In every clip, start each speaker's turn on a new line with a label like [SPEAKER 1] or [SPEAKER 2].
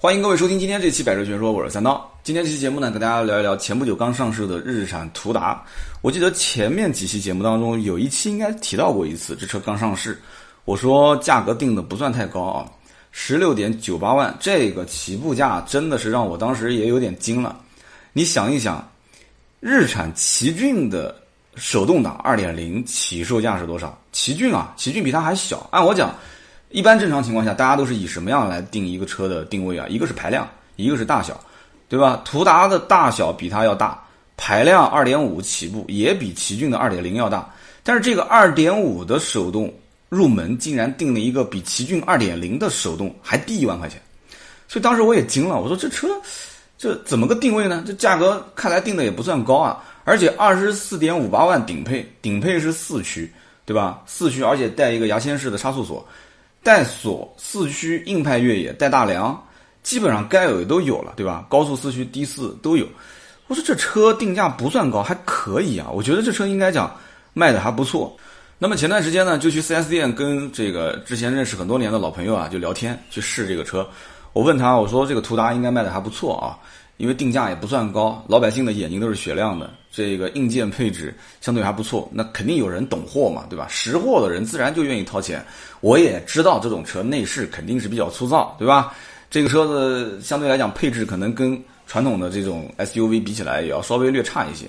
[SPEAKER 1] 欢迎各位收听今天这期《百车全说》，我是三刀。今天这期节目呢，跟大家聊一聊前不久刚上市的日产途达。我记得前面几期节目当中有一期应该提到过一次，这车刚上市，我说价格定的不算太高啊，十六点九八万，这个起步价真的是让我当时也有点惊了。你想一想，日产奇骏的手动挡二点零起售价是多少？奇骏啊，奇骏比它还小。按我讲。一般正常情况下，大家都是以什么样来定一个车的定位啊？一个是排量，一个是大小，对吧？途达的大小比它要大，排量二点五起步也比奇骏的二点零要大，但是这个二点五的手动入门竟然定了一个比奇骏二点零的手动还低一万块钱，所以当时我也惊了，我说这车这怎么个定位呢？这价格看来定的也不算高啊，而且二十四点五八万顶配，顶配是四驱，对吧？四驱而且带一个牙签式的差速锁。带锁四驱硬派越野带大梁，基本上该有的都有了，对吧？高速四驱低四都有。我说这车定价不算高，还可以啊。我觉得这车应该讲卖的还不错。那么前段时间呢，就去 4S 店跟这个之前认识很多年的老朋友啊，就聊天去试这个车。我问他，我说这个途达应该卖的还不错啊。因为定价也不算高，老百姓的眼睛都是雪亮的，这个硬件配置相对还不错，那肯定有人懂货嘛，对吧？识货的人自然就愿意掏钱。我也知道这种车内饰肯定是比较粗糙，对吧？这个车子相对来讲配置可能跟传统的这种 SUV 比起来也要稍微略差一些。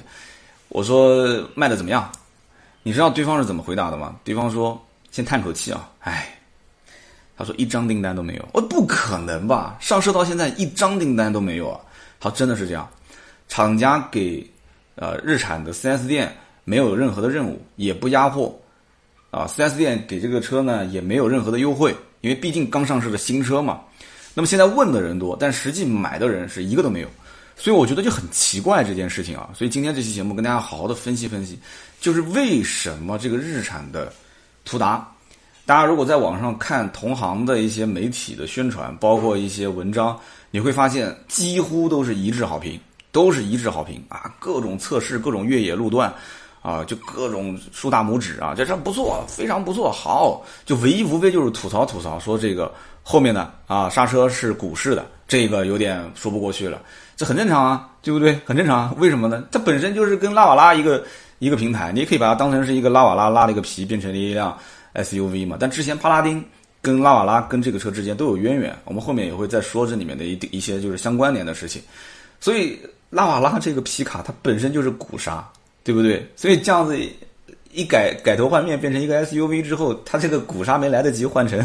[SPEAKER 1] 我说卖的怎么样？你知道对方是怎么回答的吗？对方说先叹口气啊，唉，他说一张订单都没有。我不可能吧？上市到现在一张订单都没有啊。好，真的是这样，厂家给呃日产的 4S 店没有任何的任务，也不压货，啊，4S 店给这个车呢也没有任何的优惠，因为毕竟刚上市的新车嘛。那么现在问的人多，但实际买的人是一个都没有，所以我觉得就很奇怪这件事情啊。所以今天这期节目跟大家好好的分析分析，就是为什么这个日产的途达，大家如果在网上看同行的一些媒体的宣传，包括一些文章。你会发现几乎都是一致好评，都是一致好评啊！各种测试，各种越野路段，啊，就各种竖大拇指啊！这车不错，非常不错，好！就唯一无非就是吐槽吐槽，说这个后面的啊刹车是鼓式的，这个有点说不过去了。这很正常啊，对不对？很正常。为什么呢？它本身就是跟拉瓦拉一个一个平台，你也可以把它当成是一个拉瓦拉拉了一个皮变成了一辆 SUV 嘛。但之前帕拉丁。跟拉瓦拉跟这个车之间都有渊源，我们后面也会再说这里面的一一些就是相关联的事情。所以拉瓦拉这个皮卡它本身就是鼓刹，对不对？所以这样子一改改头换面变成一个 SUV 之后，它这个鼓刹没来得及换成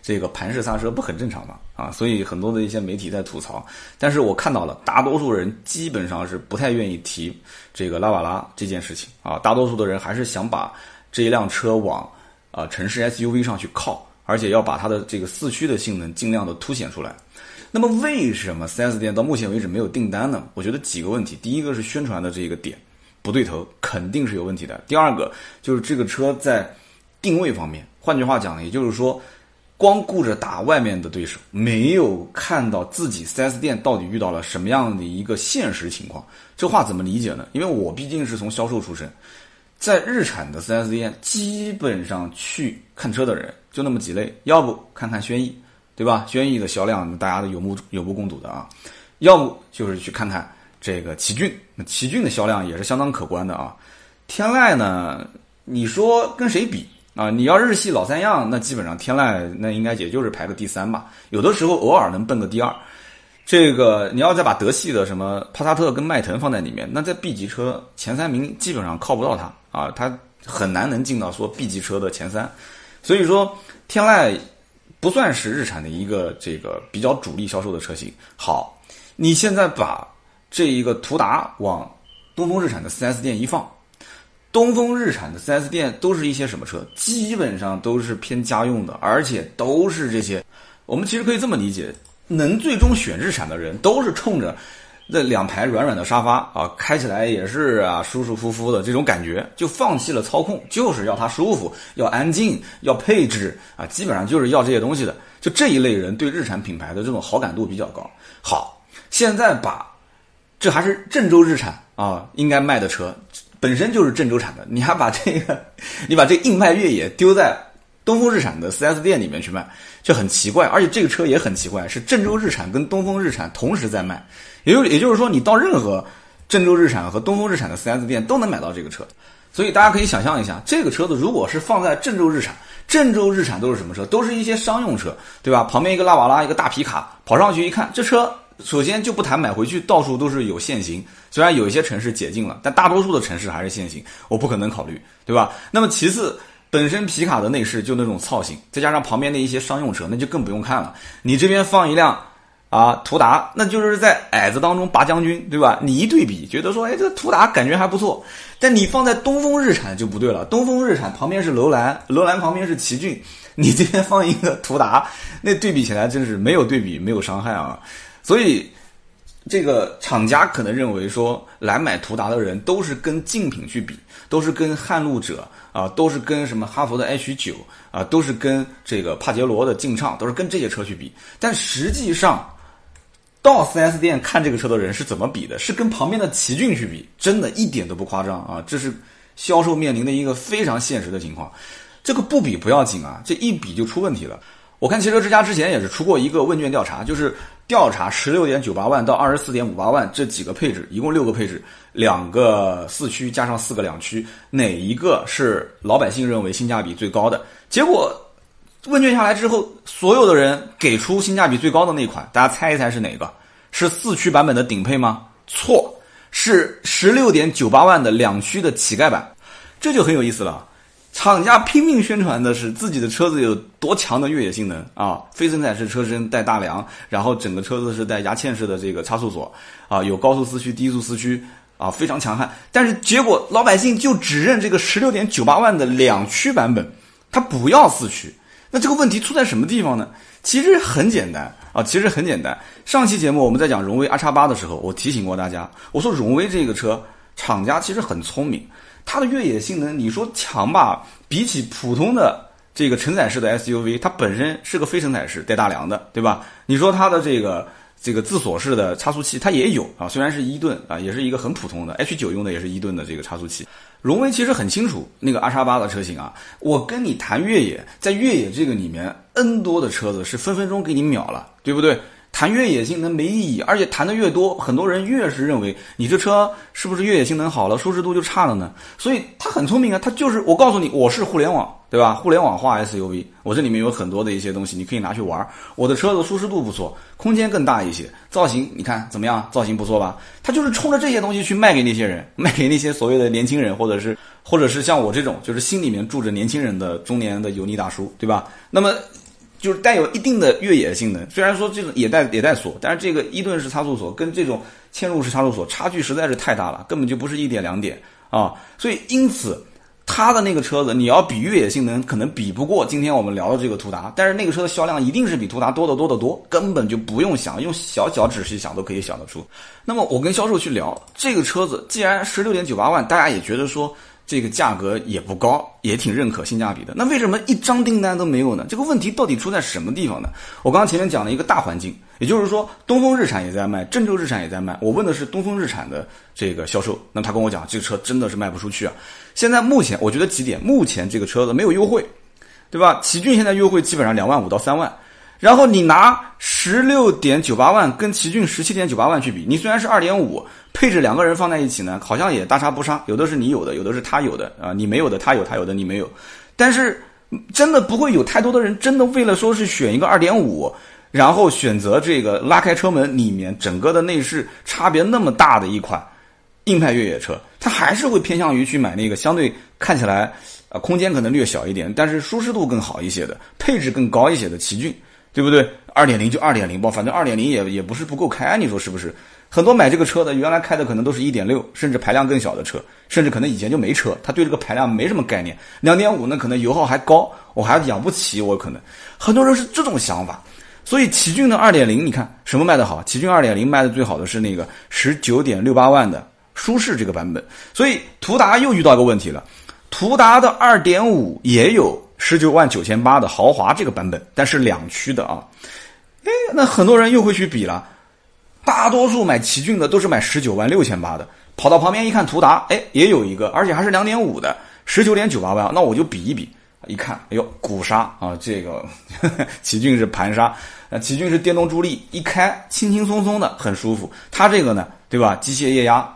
[SPEAKER 1] 这个盘式刹车，不很正常吗？啊，所以很多的一些媒体在吐槽，但是我看到了大多数人基本上是不太愿意提这个拉瓦拉这件事情啊，大多数的人还是想把这一辆车往啊城市 SUV 上去靠。而且要把它的这个四驱的性能尽量的凸显出来。那么为什么 4S 店到目前为止没有订单呢？我觉得几个问题。第一个是宣传的这个点不对头，肯定是有问题的。第二个就是这个车在定位方面，换句话讲，也就是说，光顾着打外面的对手，没有看到自己 4S 店到底遇到了什么样的一个现实情况。这话怎么理解呢？因为我毕竟是从销售出身。在日产的 4S 店，基本上去看车的人就那么几类，要不看看轩逸，对吧？轩逸的销量大家都有目有目共睹的啊。要不就是去看看这个奇骏，那奇骏的销量也是相当可观的啊。天籁呢，你说跟谁比啊？你要日系老三样，那基本上天籁那应该也就是排个第三吧。有的时候偶尔能奔个第二。这个你要再把德系的什么帕萨特跟迈腾放在里面，那在 B 级车前三名基本上靠不到它。啊，它很难能进到说 B 级车的前三，所以说天籁不算是日产的一个这个比较主力销售的车型。好，你现在把这一个途达往东风日产的 4S 店一放，东风日产的 4S 店都是一些什么车？基本上都是偏家用的，而且都是这些。我们其实可以这么理解，能最终选日产的人都是冲着。这两排软软的沙发啊，开起来也是啊，舒舒服服的这种感觉，就放弃了操控，就是要它舒服，要安静，要配置啊，基本上就是要这些东西的。就这一类人对日产品牌的这种好感度比较高。好，现在把这还是郑州日产啊，应该卖的车本身就是郑州产的，你还把这个，你把这硬派越野丢在东风日产的 4S 店里面去卖，就很奇怪。而且这个车也很奇怪，是郑州日产跟东风日产同时在卖，也就也就是说，你到任何郑州日产和东风日产的 4S 店都能买到这个车。所以大家可以想象一下，这个车子如果是放在郑州日产，郑州日产都是什么车？都是一些商用车，对吧？旁边一个拉瓦拉，一个大皮卡，跑上去一看，这车首先就不谈买回去，到处都是有限行。虽然有一些城市解禁了，但大多数的城市还是限行，我不可能考虑，对吧？那么其次，本身皮卡的内饰就那种造型，再加上旁边的一些商用车，那就更不用看了。你这边放一辆。啊，途达那就是在矮子当中拔将军，对吧？你一对比，觉得说，哎，这个途达感觉还不错。但你放在东风日产就不对了，东风日产旁边是楼兰，楼兰旁边是奇骏，你这边放一个途达，那对比起来真是没有对比，没有伤害啊。所以，这个厂家可能认为说，来买途达的人都是跟竞品去比，都是跟撼路者啊，都是跟什么哈佛的 H 九啊，都是跟这个帕杰罗的劲畅，都是跟这些车去比。但实际上，到 4S 店看这个车的人是怎么比的？是跟旁边的奇骏去比，真的一点都不夸张啊！这是销售面临的一个非常现实的情况。这个不比不要紧啊，这一比就出问题了。我看汽车之家之前也是出过一个问卷调查，就是调查十六点九八万到二十四点五八万这几个配置，一共六个配置，两个四驱加上四个两驱，哪一个是老百姓认为性价比最高的？结果。问卷下来之后，所有的人给出性价比最高的那款，大家猜一猜是哪个？是四驱版本的顶配吗？错，是十六点九八万的两驱的乞丐版。这就很有意思了，厂家拼命宣传的是自己的车子有多强的越野性能啊，非承载式车身带大梁，然后整个车子是带牙嵌式的这个差速锁啊，有高速四驱、低速四驱啊，非常强悍。但是结果老百姓就只认这个十六点九八万的两驱版本，他不要四驱。那这个问题出在什么地方呢？其实很简单啊，其实很简单。上期节目我们在讲荣威 R 叉八的时候，我提醒过大家，我说荣威这个车厂家其实很聪明，它的越野性能你说强吧，比起普通的这个承载式的 SUV，它本身是个非承载式带大梁的，对吧？你说它的这个这个自锁式的差速器，它也有啊，虽然是一吨啊，也是一个很普通的 H 九用的也是一吨的这个差速器。荣威其实很清楚那个 R 叉八的车型啊，我跟你谈越野，在越野这个里面，N 多的车子是分分钟给你秒了，对不对？谈越野性能没意义，而且谈的越多，很多人越是认为你这车是不是越野性能好了，舒适度就差了呢？所以他很聪明啊，他就是我告诉你，我是互联网，对吧？互联网化 SUV，我这里面有很多的一些东西，你可以拿去玩。我的车子舒适度不错，空间更大一些，造型你看怎么样？造型不错吧？他就是冲着这些东西去卖给那些人，卖给那些所谓的年轻人，或者是或者是像我这种，就是心里面住着年轻人的中年的油腻大叔，对吧？那么。就是带有一定的越野性能，虽然说这种也带也带锁，但是这个一吨式差速锁跟这种嵌入式差速锁差距实在是太大了，根本就不是一点两点啊！所以因此，它的那个车子你要比越野性能，可能比不过今天我们聊的这个途达，但是那个车的销量一定是比途达多得多得多，根本就不用想，用小脚趾细想都可以想得出。那么我跟销售去聊这个车子，既然十六点九八万，大家也觉得说。这个价格也不高，也挺认可性价比的。那为什么一张订单都没有呢？这个问题到底出在什么地方呢？我刚刚前面讲了一个大环境，也就是说，东风日产也在卖，郑州日产也在卖。我问的是东风日产的这个销售，那他跟我讲，这个车真的是卖不出去啊。现在目前我觉得几点，目前这个车子没有优惠，对吧？奇骏现在优惠基本上两万五到三万。然后你拿十六点九八万跟奇骏十七点九八万去比，你虽然是二点五配置，两个人放在一起呢，好像也大差不差。有的是你有的，有的是他有的啊，你没有的他有，他有的你没有。但是真的不会有太多的人真的为了说是选一个二点五，然后选择这个拉开车门里面整个的内饰差别那么大的一款硬派越野车，他还是会偏向于去买那个相对看起来啊空间可能略小一点，但是舒适度更好一些的，配置更高一些的奇骏。对不对？二点零就二点零吧，反正二点零也也不是不够开，你说是不是？很多买这个车的，原来开的可能都是一点六，甚至排量更小的车，甚至可能以前就没车，他对这个排量没什么概念。两点五那可能油耗还高，我还养不起，我可能很多人是这种想法。所以奇骏的二点零，你看什么卖的好？奇骏二点零卖的最好的是那个十九点六八万的舒适这个版本。所以途达又遇到一个问题了，途达的二点五也有。十九万九千八的豪华这个版本，但是两驱的啊，哎，那很多人又会去比了。大多数买奇骏的都是买十九万六千八的，跑到旁边一看途达，哎，也有一个，而且还是两点五的，十九点九八万，那我就比一比，一看，哎呦，鼓刹啊，这个 奇骏是盘刹，呃奇骏是电动助力，一开轻轻松松的，很舒服。它这个呢，对吧？机械液压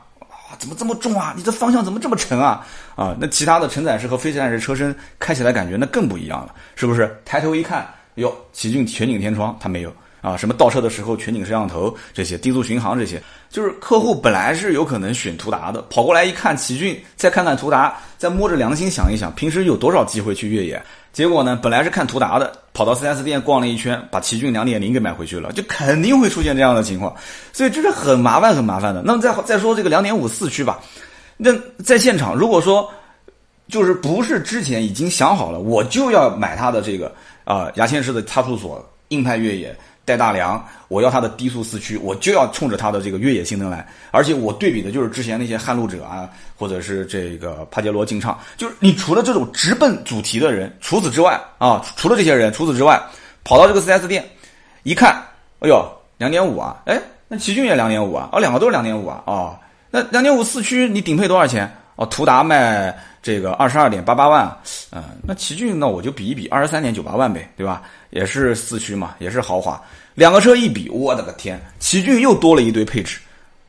[SPEAKER 1] 啊，怎么这么重啊？你这方向怎么这么沉啊？啊，那其他的承载式和非承载式车身开起来感觉那更不一样了，是不是？抬头一看，哟，奇骏全景天窗它没有。啊，什么倒车的时候全景摄像头这些，低速巡航这些，就是客户本来是有可能选途达的，跑过来一看奇骏，再看看途达，再摸着良心想一想，平时有多少机会去越野？结果呢，本来是看途达的，跑到 4S 店逛了一圈，把奇骏2.0给买回去了，就肯定会出现这样的情况，所以这是很麻烦很麻烦的。那么再再说这个2.5四驱吧，那在现场如果说就是不是之前已经想好了，我就要买它的这个啊牙签式的差速锁硬派越野。带大梁，我要它的低速四驱，我就要冲着它的这个越野性能来，而且我对比的就是之前那些撼路者啊，或者是这个帕杰罗劲畅，就是你除了这种直奔主题的人，除此之外啊，除了这些人，除此之外，跑到这个 4S 店一看，哎呦，两点五啊，哎，那奇骏也两点五啊，哦，两个都是两点五啊，哦，那两点五四驱你顶配多少钱？哦，途达卖这个二十二点八八万，嗯，那奇骏那我就比一比，二十三点九八万呗，对吧？也是四驱嘛，也是豪华。两个车一比，我的个天，奇骏又多了一堆配置，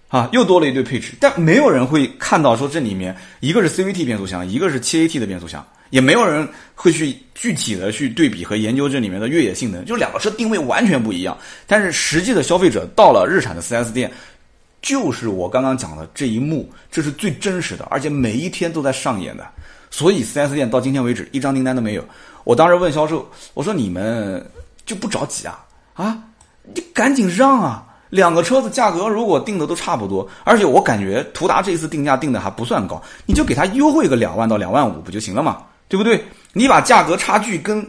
[SPEAKER 1] 啊，又多了一堆配置。但没有人会看到说这里面一个是 CVT 变速箱，一个是 7AT 的变速箱，也没有人会去具体的去对比和研究这里面的越野性能。就两个车定位完全不一样。但是实际的消费者到了日产的 4S 店，就是我刚刚讲的这一幕，这是最真实的，而且每一天都在上演的。所以 4S 店到今天为止一张订单都没有。我当时问销售，我说你们就不着急啊？啊？你赶紧让啊！两个车子价格如果定的都差不多，而且我感觉途达这一次定价定的还不算高，你就给他优惠个两万到两万五不就行了嘛？对不对？你把价格差距跟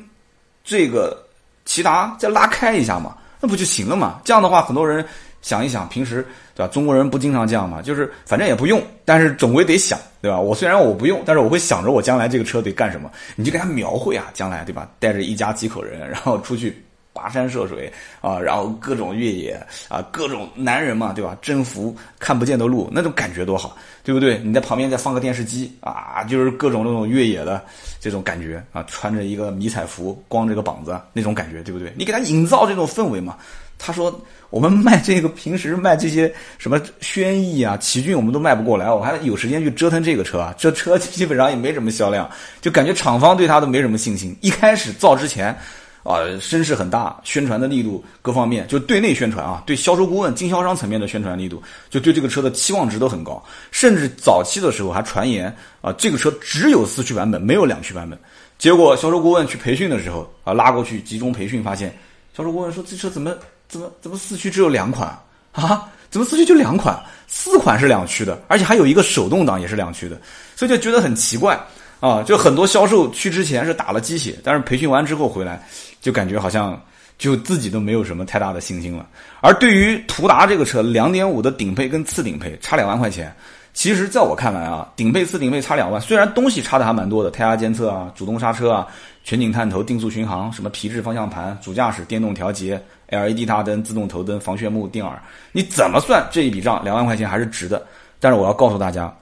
[SPEAKER 1] 这个骐达再拉开一下嘛，那不就行了嘛？这样的话，很多人想一想，平时对吧？中国人不经常这样嘛，就是反正也不用，但是总归得想，对吧？我虽然我不用，但是我会想着我将来这个车得干什么，你就给他描绘啊，将来对吧？带着一家几口人，然后出去。跋山涉水啊，然后各种越野啊，各种男人嘛，对吧？征服看不见的路，那种感觉多好，对不对？你在旁边再放个电视机啊，就是各种那种越野的这种感觉啊，穿着一个迷彩服，光着个膀子那种感觉，对不对？你给他营造这种氛围嘛。他说我们卖这个，平时卖这些什么轩逸啊、奇骏，我们都卖不过来，我还有时间去折腾这个车啊？这车基本上也没什么销量，就感觉厂方对他都没什么信心。一开始造之前。啊，声势很大，宣传的力度各方面，就对内宣传啊，对销售顾问、经销商层面的宣传力度，就对这个车的期望值都很高。甚至早期的时候还传言啊，这个车只有四驱版本，没有两驱版本。结果销售顾问去培训的时候啊，拉过去集中培训，发现销售顾问说这车怎么怎么怎么四驱只有两款啊？怎么四驱就两款？四款是两驱的，而且还有一个手动挡也是两驱的，所以就觉得很奇怪。啊，就很多销售去之前是打了鸡血，但是培训完之后回来，就感觉好像就自己都没有什么太大的信心了。而对于途达这个车，两点五的顶配跟次顶配差两万块钱，其实在我看来啊，顶配次顶配差两万，虽然东西差的还蛮多的，胎压监测啊、主动刹车啊、全景探头、定速巡航、什么皮质方向盘、主驾驶电动调节、LED 大灯、自动头灯、防眩目、定耳，你怎么算这一笔账，两万块钱还是值的。但是我要告诉大家。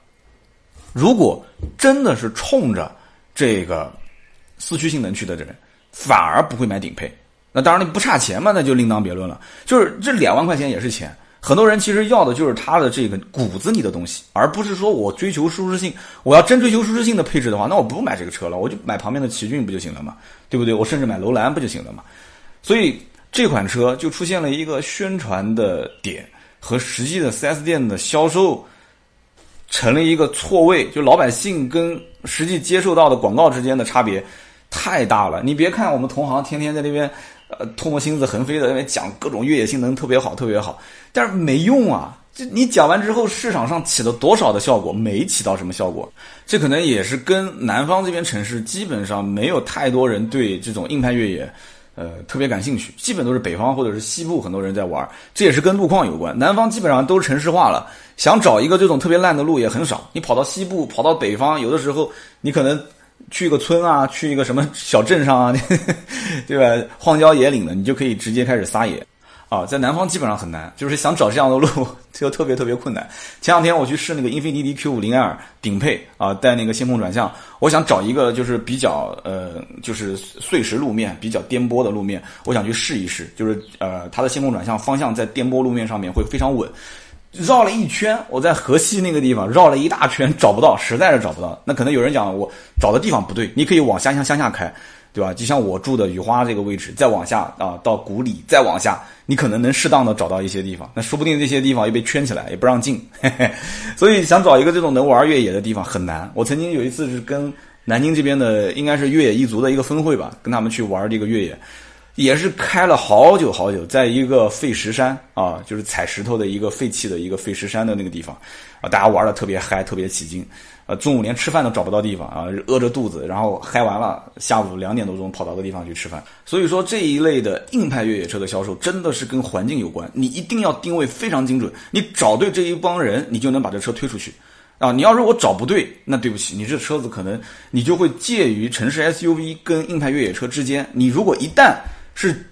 [SPEAKER 1] 如果真的是冲着这个四驱性能去的人，反而不会买顶配。那当然你不差钱嘛，那就另当别论了。就是这两万块钱也是钱，很多人其实要的就是它的这个骨子里的东西，而不是说我追求舒适性。我要真追求舒适性的配置的话，那我不买这个车了，我就买旁边的奇骏不就行了嘛？对不对？我甚至买楼兰不就行了嘛？所以这款车就出现了一个宣传的点和实际的 4S 店的销售。成了一个错位，就老百姓跟实际接受到的广告之间的差别太大了。你别看我们同行天天在那边，呃，唾沫星子横飞的那边讲各种越野性能特别好，特别好，但是没用啊！这你讲完之后，市场上起了多少的效果？没起到什么效果。这可能也是跟南方这边城市基本上没有太多人对这种硬派越野。呃，特别感兴趣，基本都是北方或者是西部很多人在玩，这也是跟路况有关。南方基本上都是城市化了，想找一个这种特别烂的路也很少。你跑到西部，跑到北方，有的时候你可能去一个村啊，去一个什么小镇上啊，对吧？荒郊野岭的，你就可以直接开始撒野。啊，在南方基本上很难，就是想找这样的路就特别特别困难。前两天我去试那个英菲尼迪 Q 五零 L 顶配啊，带那个线控转向，我想找一个就是比较呃就是碎石路面、比较颠簸的路面，我想去试一试，就是呃它的线控转向方向在颠簸路面上面会非常稳。绕了一圈，我在河西那个地方绕了一大圈，找不到，实在是找不到。那可能有人讲我找的地方不对，你可以往下向向下开，对吧？就像我住的雨花这个位置，再往下啊到谷里，再往下，你可能能适当的找到一些地方。那说不定这些地方又被圈起来，也不让进。嘿 嘿所以想找一个这种能玩越野的地方很难。我曾经有一次是跟南京这边的，应该是越野一族的一个分会吧，跟他们去玩这个越野。也是开了好久好久，在一个废石山啊，就是踩石头的一个废弃的一个废石山的那个地方，啊，大家玩的特别嗨，特别起劲，呃，中午连吃饭都找不到地方啊，饿着肚子，然后嗨完了，下午两点多钟跑到个地方去吃饭。所以说这一类的硬派越野车的销售真的是跟环境有关，你一定要定位非常精准，你找对这一帮人，你就能把这车推出去。啊，你要如果找不对，那对不起，你这车子可能你就会介于城市 SUV 跟硬派越野车之间，你如果一旦是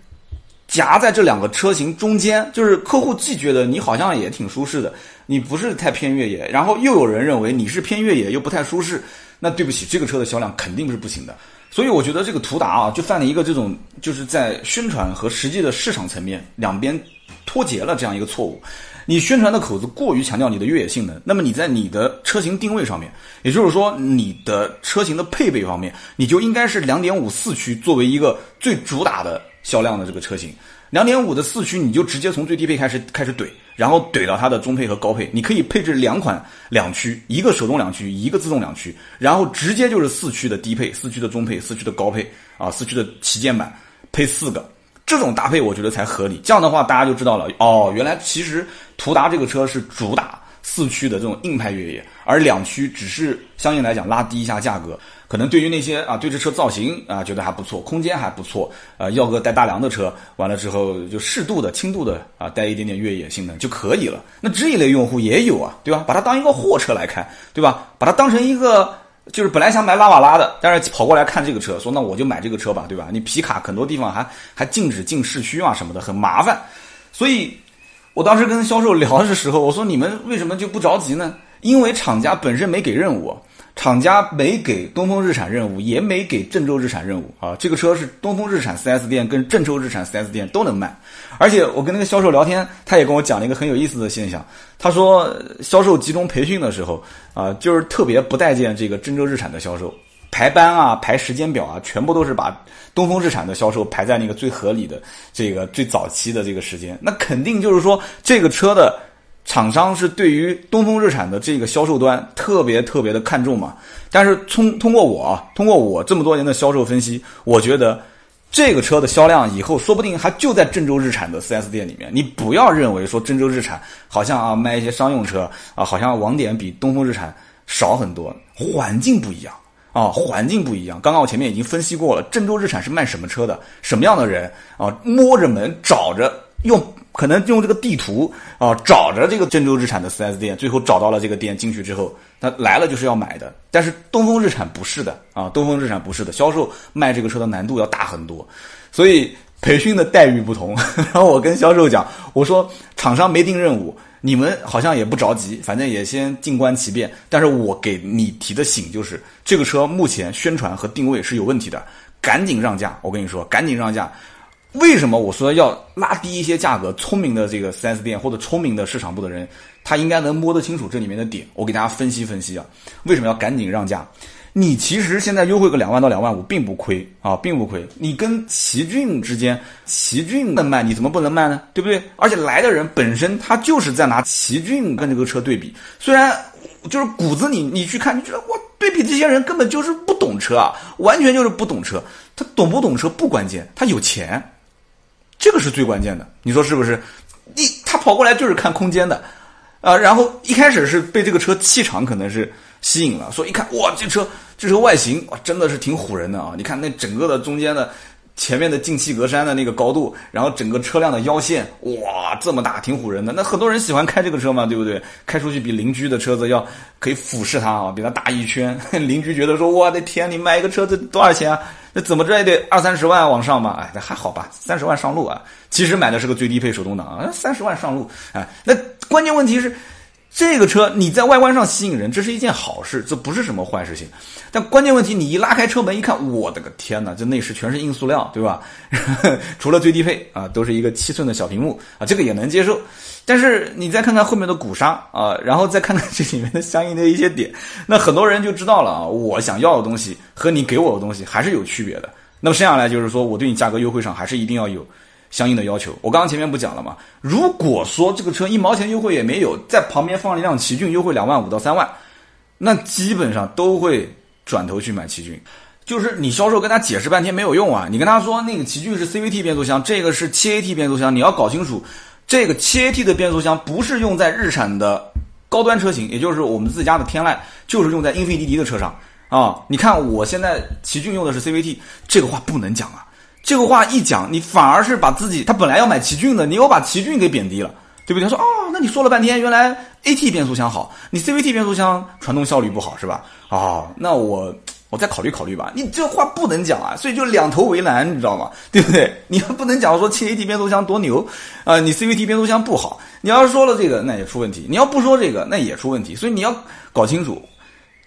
[SPEAKER 1] 夹在这两个车型中间，就是客户既觉得你好像也挺舒适的，你不是太偏越野，然后又有人认为你是偏越野又不太舒适，那对不起，这个车的销量肯定是不行的。所以我觉得这个途达啊，就犯了一个这种就是在宣传和实际的市场层面两边脱节了这样一个错误。你宣传的口子过于强调你的越野性能，那么你在你的车型定位上面，也就是说你的车型的配备方面，你就应该是两点五四驱作为一个最主打的销量的这个车型。两点五的四驱，你就直接从最低配开始开始怼，然后怼到它的中配和高配。你可以配置两款两驱，一个手动两驱，一个自动两驱，然后直接就是四驱的低配、四驱的中配、四驱的高配啊，四驱的旗舰版配四个。这种搭配我觉得才合理，这样的话大家就知道了哦，原来其实途达这个车是主打四驱的这种硬派越野，而两驱只是相应来讲拉低一下价格，可能对于那些啊对这车造型啊觉得还不错，空间还不错，呃要个带大梁的车，完了之后就适度的轻度的啊带一点点越野性能就可以了。那这一类用户也有啊，对吧？把它当一个货车来开，对吧？把它当成一个。就是本来想买拉瓦拉的，但是跑过来看这个车，说那我就买这个车吧，对吧？你皮卡很多地方还还禁止进市区啊什么的，很麻烦。所以，我当时跟销售聊的时候，我说你们为什么就不着急呢？因为厂家本身没给任务。厂家没给东风日产任务，也没给郑州日产任务啊！这个车是东风日产 4S 店跟郑州日产 4S 店都能卖，而且我跟那个销售聊天，他也跟我讲了一个很有意思的现象。他说，销售集中培训的时候啊，就是特别不待见这个郑州日产的销售，排班啊、排时间表啊，全部都是把东风日产的销售排在那个最合理的、这个最早期的这个时间。那肯定就是说这个车的。厂商是对于东风日产的这个销售端特别特别的看重嘛？但是通通过我通过我这么多年的销售分析，我觉得这个车的销量以后说不定还就在郑州日产的 4S 店里面。你不要认为说郑州日产好像啊卖一些商用车啊，好像网点比东风日产少很多，环境不一样啊，环境不一样。刚刚我前面已经分析过了，郑州日产是卖什么车的，什么样的人啊，摸着门找着用。可能用这个地图啊，找着这个郑州日产的 4S 店，最后找到了这个店，进去之后，他来了就是要买的。但是东风日产不是的啊，东风日产不是的，销售卖这个车的难度要大很多，所以培训的待遇不同。然后我跟销售讲，我说厂商没定任务，你们好像也不着急，反正也先静观其变。但是我给你提的醒就是，这个车目前宣传和定位是有问题的，赶紧让价。我跟你说，赶紧让价。为什么我说要拉低一些价格？聪明的这个 4S 店或者聪明的市场部的人，他应该能摸得清楚这里面的点。我给大家分析分析啊，为什么要赶紧让价？你其实现在优惠个两万到两万五，并不亏啊，并不亏。你跟奇骏之间，奇骏能卖，你怎么不能卖呢？对不对？而且来的人本身他就是在拿奇骏跟这个车对比，虽然就是骨子里你去看，你觉得我对比这些人根本就是不懂车啊，完全就是不懂车。他懂不懂车不关键，他有钱。这个是最关键的，你说是不是？你他跑过来就是看空间的，啊，然后一开始是被这个车气场可能是吸引了，说一看哇，这车这车外形哇，真的是挺唬人的啊！你看那整个的中间的前面的进气格栅的那个高度，然后整个车辆的腰线哇，这么大，挺唬人的。那很多人喜欢开这个车嘛，对不对？开出去比邻居的车子要可以俯视它啊，比它大一圈。邻居觉得说我的天，你买一个车子多少钱啊？那怎么着也得二三十万往上吧？哎，那还好吧，三十万上路啊。其实买的是个最低配手动挡啊，三十万上路，哎，那关键问题是。这个车你在外观上吸引人，这是一件好事，这不是什么坏事情。但关键问题，你一拉开车门一看，我的个天哪，这内饰全是硬塑料，对吧？除了最低配啊，都是一个七寸的小屏幕啊，这个也能接受。但是你再看看后面的鼓刹啊，然后再看看这里面的相应的一些点，那很多人就知道了啊，我想要的东西和你给我的东西还是有区别的。那么剩下来就是说，我对你价格优惠上还是一定要有。相应的要求，我刚刚前面不讲了吗？如果说这个车一毛钱优惠也没有，在旁边放了一辆奇骏，优惠两万五到三万，那基本上都会转头去买奇骏。就是你销售跟他解释半天没有用啊！你跟他说那个奇骏是 CVT 变速箱，这个是 7AT 变速箱，你要搞清楚，这个 7AT 的变速箱不是用在日产的高端车型，也就是我们自家的天籁，就是用在英菲尼迪的车上啊！你看我现在奇骏用的是 CVT，这个话不能讲啊！这个话一讲，你反而是把自己他本来要买奇骏的，你又把奇骏给贬低了，对不对？他说哦，那你说了半天，原来 AT 变速箱好，你 CVT 变速箱传动效率不好是吧？哦，那我我再考虑考虑吧。你这话不能讲啊，所以就两头为难，你知道吗？对不对？你要不能讲说七 AT 变速箱多牛啊，你 CVT 变速箱不好。你要是说了这个，那也出问题；你要不说这个，那也出问题。所以你要搞清楚，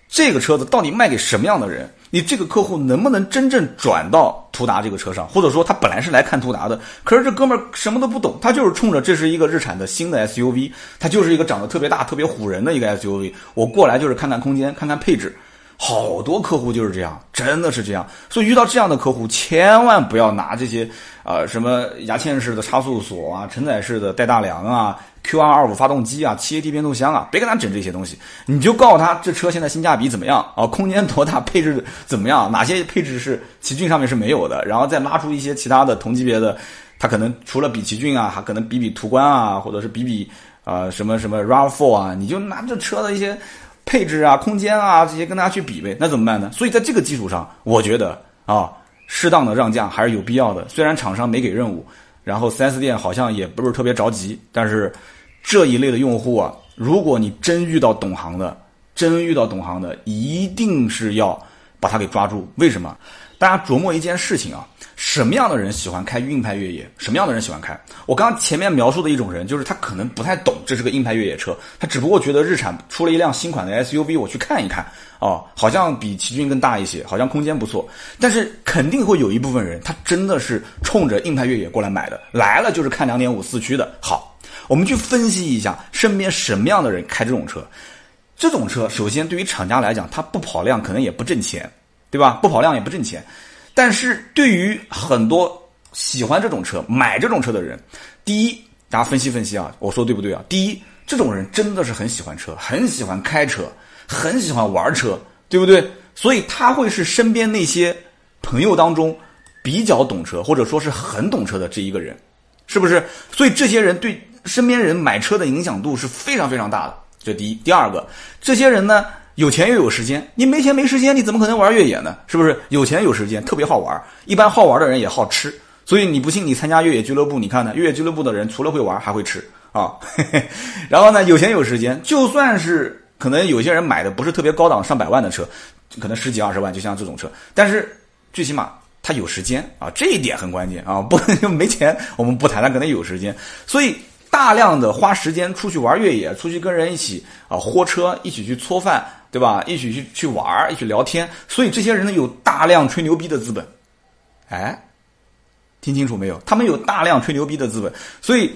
[SPEAKER 1] 这个车子到底卖给什么样的人。你这个客户能不能真正转到途达这个车上？或者说他本来是来看途达的，可是这哥们儿什么都不懂，他就是冲着这是一个日产的新的 SUV，它就是一个长得特别大、特别唬人的一个 SUV，我过来就是看看空间、看看配置。好多客户就是这样，真的是这样。所以遇到这样的客户，千万不要拿这些呃什么牙嵌式的差速锁啊、承载式的带大梁啊。Q225 发动机啊，7AT 变速箱啊，别跟他整这些东西，你就告诉他这车现在性价比怎么样啊，空间多大，配置怎么样，哪些配置是奇骏上面是没有的，然后再拉出一些其他的同级别的，他可能除了比奇骏啊，还可能比比途观啊，或者是比比啊什么什么 RAV4 啊，你就拿这车的一些配置啊、空间啊这些跟大家去比呗，那怎么办呢？所以在这个基础上，我觉得啊，适当的让价还是有必要的。虽然厂商没给任务，然后 4S 店好像也不是特别着急，但是。这一类的用户啊，如果你真遇到懂行的，真遇到懂行的，一定是要把他给抓住。为什么？大家琢磨一件事情啊，什么样的人喜欢开硬派越野？什么样的人喜欢开？我刚刚前面描述的一种人，就是他可能不太懂这是个硬派越野车，他只不过觉得日产出了一辆新款的 SUV，我去看一看，哦，好像比奇骏更大一些，好像空间不错。但是肯定会有一部分人，他真的是冲着硬派越野过来买的，来了就是看两点五四驱的好。我们去分析一下身边什么样的人开这种车，这种车首先对于厂家来讲，它不跑量可能也不挣钱，对吧？不跑量也不挣钱，但是对于很多喜欢这种车、买这种车的人，第一，大家分析分析啊，我说对不对啊？第一，这种人真的是很喜欢车，很喜欢开车，很喜欢玩车，对不对？所以他会是身边那些朋友当中比较懂车，或者说是很懂车的这一个人，是不是？所以这些人对。身边人买车的影响度是非常非常大的，这第一。第二个，这些人呢有钱又有时间，你没钱没时间，你怎么可能玩越野呢？是不是？有钱有时间，特别好玩。一般好玩的人也好吃，所以你不信，你参加越野俱乐部，你看呢？越野俱乐部的人除了会玩还会吃啊。然后呢，有钱有时间，就算是可能有些人买的不是特别高档上百万的车，可能十几二十万，就像这种车，但是最起码他有时间啊，这一点很关键啊。不 没钱我们不谈，他可能有时间，所以。大量的花时间出去玩越野，出去跟人一起啊豁车，一起去搓饭，对吧？一起去去玩，一起聊天，所以这些人呢有大量吹牛逼的资本。哎，听清楚没有？他们有大量吹牛逼的资本，所以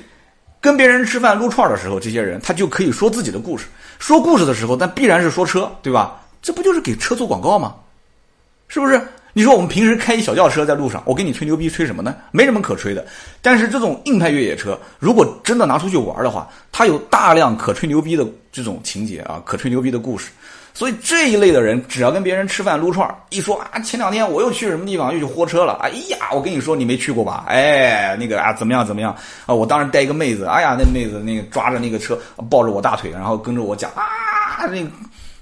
[SPEAKER 1] 跟别人吃饭撸串的时候，这些人他就可以说自己的故事。说故事的时候，但必然是说车，对吧？这不就是给车做广告吗？是不是？你说我们平时开一小轿车在路上，我跟你吹牛逼吹什么呢？没什么可吹的。但是这种硬派越野车，如果真的拿出去玩的话，它有大量可吹牛逼的这种情节啊，可吹牛逼的故事。所以这一类的人，只要跟别人吃饭撸串，一说啊，前两天我又去什么地方，又去豁车了。哎呀，我跟你说，你没去过吧？哎，那个啊，怎么样怎么样啊？我当时带一个妹子，哎呀，那妹子那个抓着那个车，抱着我大腿，然后跟着我讲啊，那，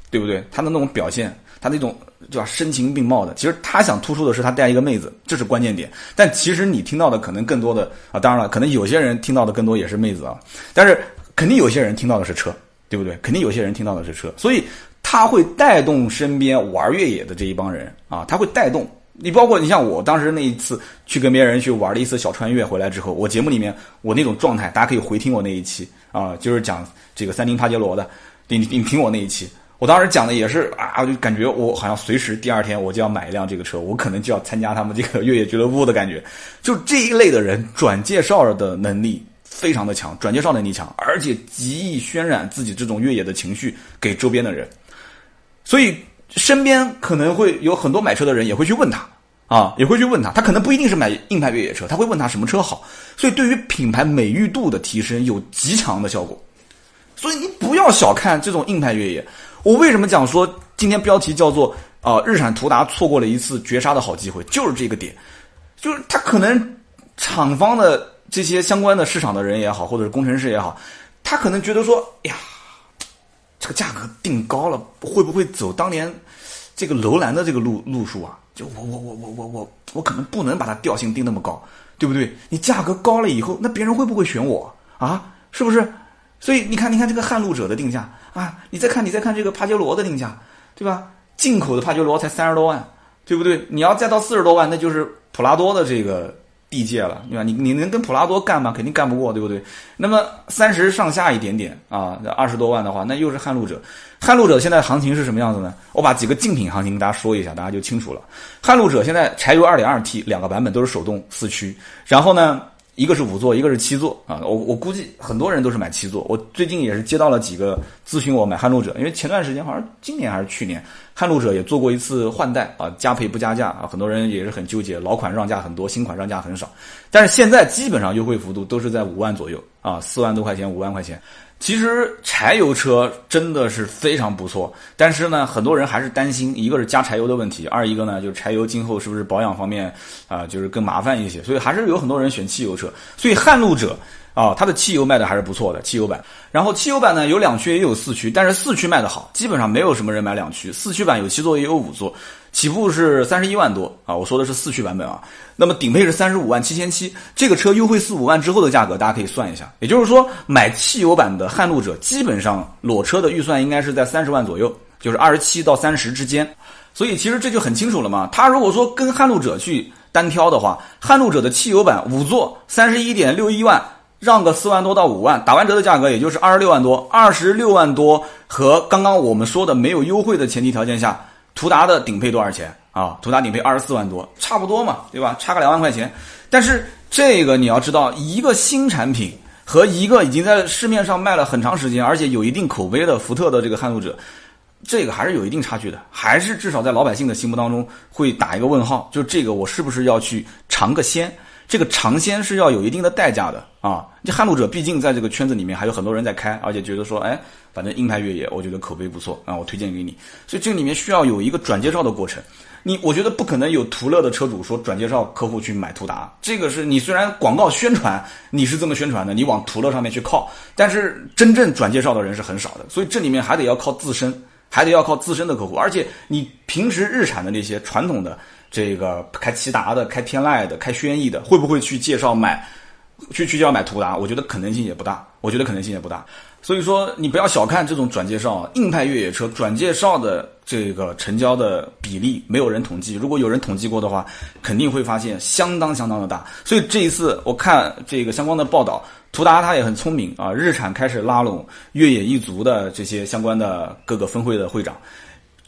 [SPEAKER 1] 对不对？他的那种表现。他那种叫声情并茂的，其实他想突出的是他带一个妹子，这是关键点。但其实你听到的可能更多的啊，当然了，可能有些人听到的更多也是妹子啊，但是肯定有些人听到的是车，对不对？肯定有些人听到的是车，所以他会带动身边玩越野的这一帮人啊，他会带动你包括你像我当时那一次去跟别人去玩了一次小穿越回来之后，我节目里面我那种状态，大家可以回听我那一期啊，就是讲这个三菱帕杰罗的，你你听我那一期，我当时讲的也是啊，就感觉我好像随时第二天我就要买一辆这个车，我可能就要参加他们这个越野俱乐部的感觉，就这一类的人转介绍的能力非常的强，转介绍能力强，而且极易渲染自己这种越野的情绪给周边的人，所以。身边可能会有很多买车的人也会去问他，啊，也会去问他，他可能不一定是买硬派越野车，他会问他什么车好，所以对于品牌美誉度的提升有极强的效果。所以你不要小看这种硬派越野。我为什么讲说今天标题叫做啊日产途达错过了一次绝杀的好机会，就是这个点，就是他可能厂方的这些相关的市场的人也好，或者是工程师也好，他可能觉得说，哎呀。这个价格定高了，会不会走当年这个楼兰的这个路路数啊？就我我我我我我我可能不能把它调性定那么高，对不对？你价格高了以后，那别人会不会选我啊？是不是？所以你看，你看这个撼路者的定价啊，你再看你再看这个帕杰罗的定价，对吧？进口的帕杰罗才三十多万，对不对？你要再到四十多万，那就是普拉多的这个。地界了，对吧？你你能跟普拉多干吗？肯定干不过，对不对？那么三十上下一点点啊，二十多万的话，那又是撼路者。撼路者现在行情是什么样子呢？我把几个竞品行情跟大家说一下，大家就清楚了。撼路者现在柴油二点二 T 两个版本都是手动四驱，然后呢？一个是五座，一个是七座啊！我我估计很多人都是买七座。我最近也是接到了几个咨询我买撼路者，因为前段时间好像今年还是去年，撼路者也做过一次换代啊，加配不加价啊，很多人也是很纠结，老款让价很多，新款让价很少。但是现在基本上优惠幅度都是在五万左右啊，四万多块钱，五万块钱。其实柴油车真的是非常不错，但是呢，很多人还是担心，一个是加柴油的问题，二一个呢就是柴油今后是不是保养方面啊，就是更麻烦一些，所以还是有很多人选汽油车。所以撼路者啊，它的汽油卖的还是不错的，汽油版。然后汽油版呢有两驱也有四驱，但是四驱卖的好，基本上没有什么人买两驱，四驱版有七座也有五座。起步是三十一万多啊，我说的是四驱版本啊。那么顶配是三十五万七千七，这个车优惠四五万之后的价格，大家可以算一下。也就是说，买汽油版的撼路者，基本上裸车的预算应该是在三十万左右，就是二十七到三十之间。所以其实这就很清楚了嘛。他如果说跟撼路者去单挑的话，撼路者的汽油版五座三十一点六一万，让个四万多到五万，打完折的价格也就是二十六万多。二十六万多和刚刚我们说的没有优惠的前提条件下。途达的顶配多少钱啊？途达顶配二十四万多，差不多嘛，对吧？差个两万块钱。但是这个你要知道，一个新产品和一个已经在市面上卖了很长时间，而且有一定口碑的福特的这个撼路者，这个还是有一定差距的，还是至少在老百姓的心目当中会打一个问号。就这个，我是不是要去尝个鲜？这个尝鲜是要有一定的代价的啊！这撼路者毕竟在这个圈子里面还有很多人在开，而且觉得说，哎，反正硬派越野，我觉得口碑不错啊，我推荐给你。所以这里面需要有一个转介绍的过程。你我觉得不可能有途乐的车主说转介绍客户去买途达，这个是你虽然广告宣传你是这么宣传的，你往途乐上面去靠，但是真正转介绍的人是很少的。所以这里面还得要靠自身，还得要靠自身的客户，而且你平时日产的那些传统的。这个开骐达的、开天籁的、开轩逸的，会不会去介绍买，去去介绍买途达？我觉得可能性也不大，我觉得可能性也不大。所以说，你不要小看这种转介绍，硬派越野车转介绍的这个成交的比例，没有人统计。如果有人统计过的话，肯定会发现相当相当的大。所以这一次我看这个相关的报道，途达他也很聪明啊，日产开始拉拢越野一族的这些相关的各个分会的会长。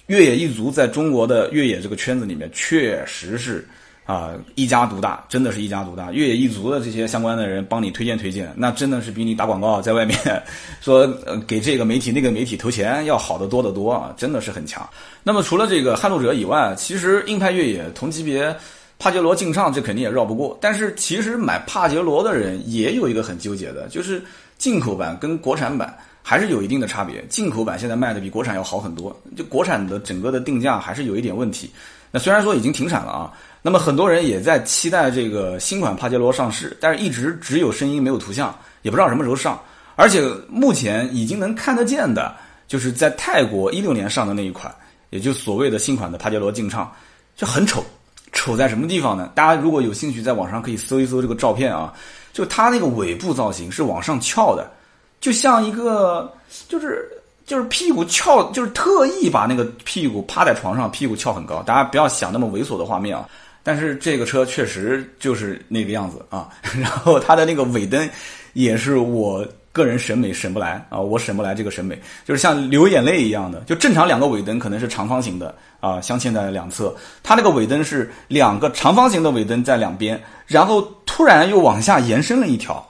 [SPEAKER 1] 越野一族在中国的越野这个圈子里面，确实是啊一家独大，真的是一家独大。越野一族的这些相关的人帮你推荐推荐，那真的是比你打广告在外面 说呃给这个媒体那个媒体投钱要好得多得多啊，真的是很强。那么除了这个撼路者以外，其实硬派越野同级别帕杰罗劲畅这肯定也绕不过。但是其实买帕杰罗的人也有一个很纠结的，就是进口版跟国产版。还是有一定的差别，进口版现在卖的比国产要好很多，就国产的整个的定价还是有一点问题。那虽然说已经停产了啊，那么很多人也在期待这个新款帕杰罗上市，但是一直只有声音没有图像，也不知道什么时候上。而且目前已经能看得见的，就是在泰国一六年上的那一款，也就所谓的新款的帕杰罗劲畅，就很丑。丑在什么地方呢？大家如果有兴趣，在网上可以搜一搜这个照片啊，就它那个尾部造型是往上翘的。就像一个，就是就是屁股翘，就是特意把那个屁股趴在床上，屁股翘很高。大家不要想那么猥琐的画面啊。但是这个车确实就是那个样子啊。然后它的那个尾灯也是我个人审美审不来啊，我审不来这个审美，就是像流眼泪一样的。就正常两个尾灯可能是长方形的啊，镶嵌在两侧。它那个尾灯是两个长方形的尾灯在两边，然后突然又往下延伸了一条，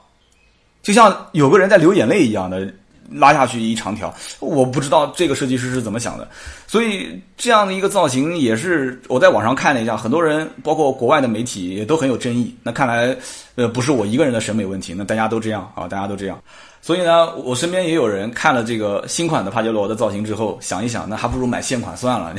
[SPEAKER 1] 就像有个人在流眼泪一样的。拉下去一长条，我不知道这个设计师是怎么想的，所以这样的一个造型也是我在网上看了一下，很多人包括国外的媒体也都很有争议。那看来，呃，不是我一个人的审美问题，那大家都这样啊，大家都这样。所以呢，我身边也有人看了这个新款的帕杰罗的造型之后，想一想，那还不如买现款算了，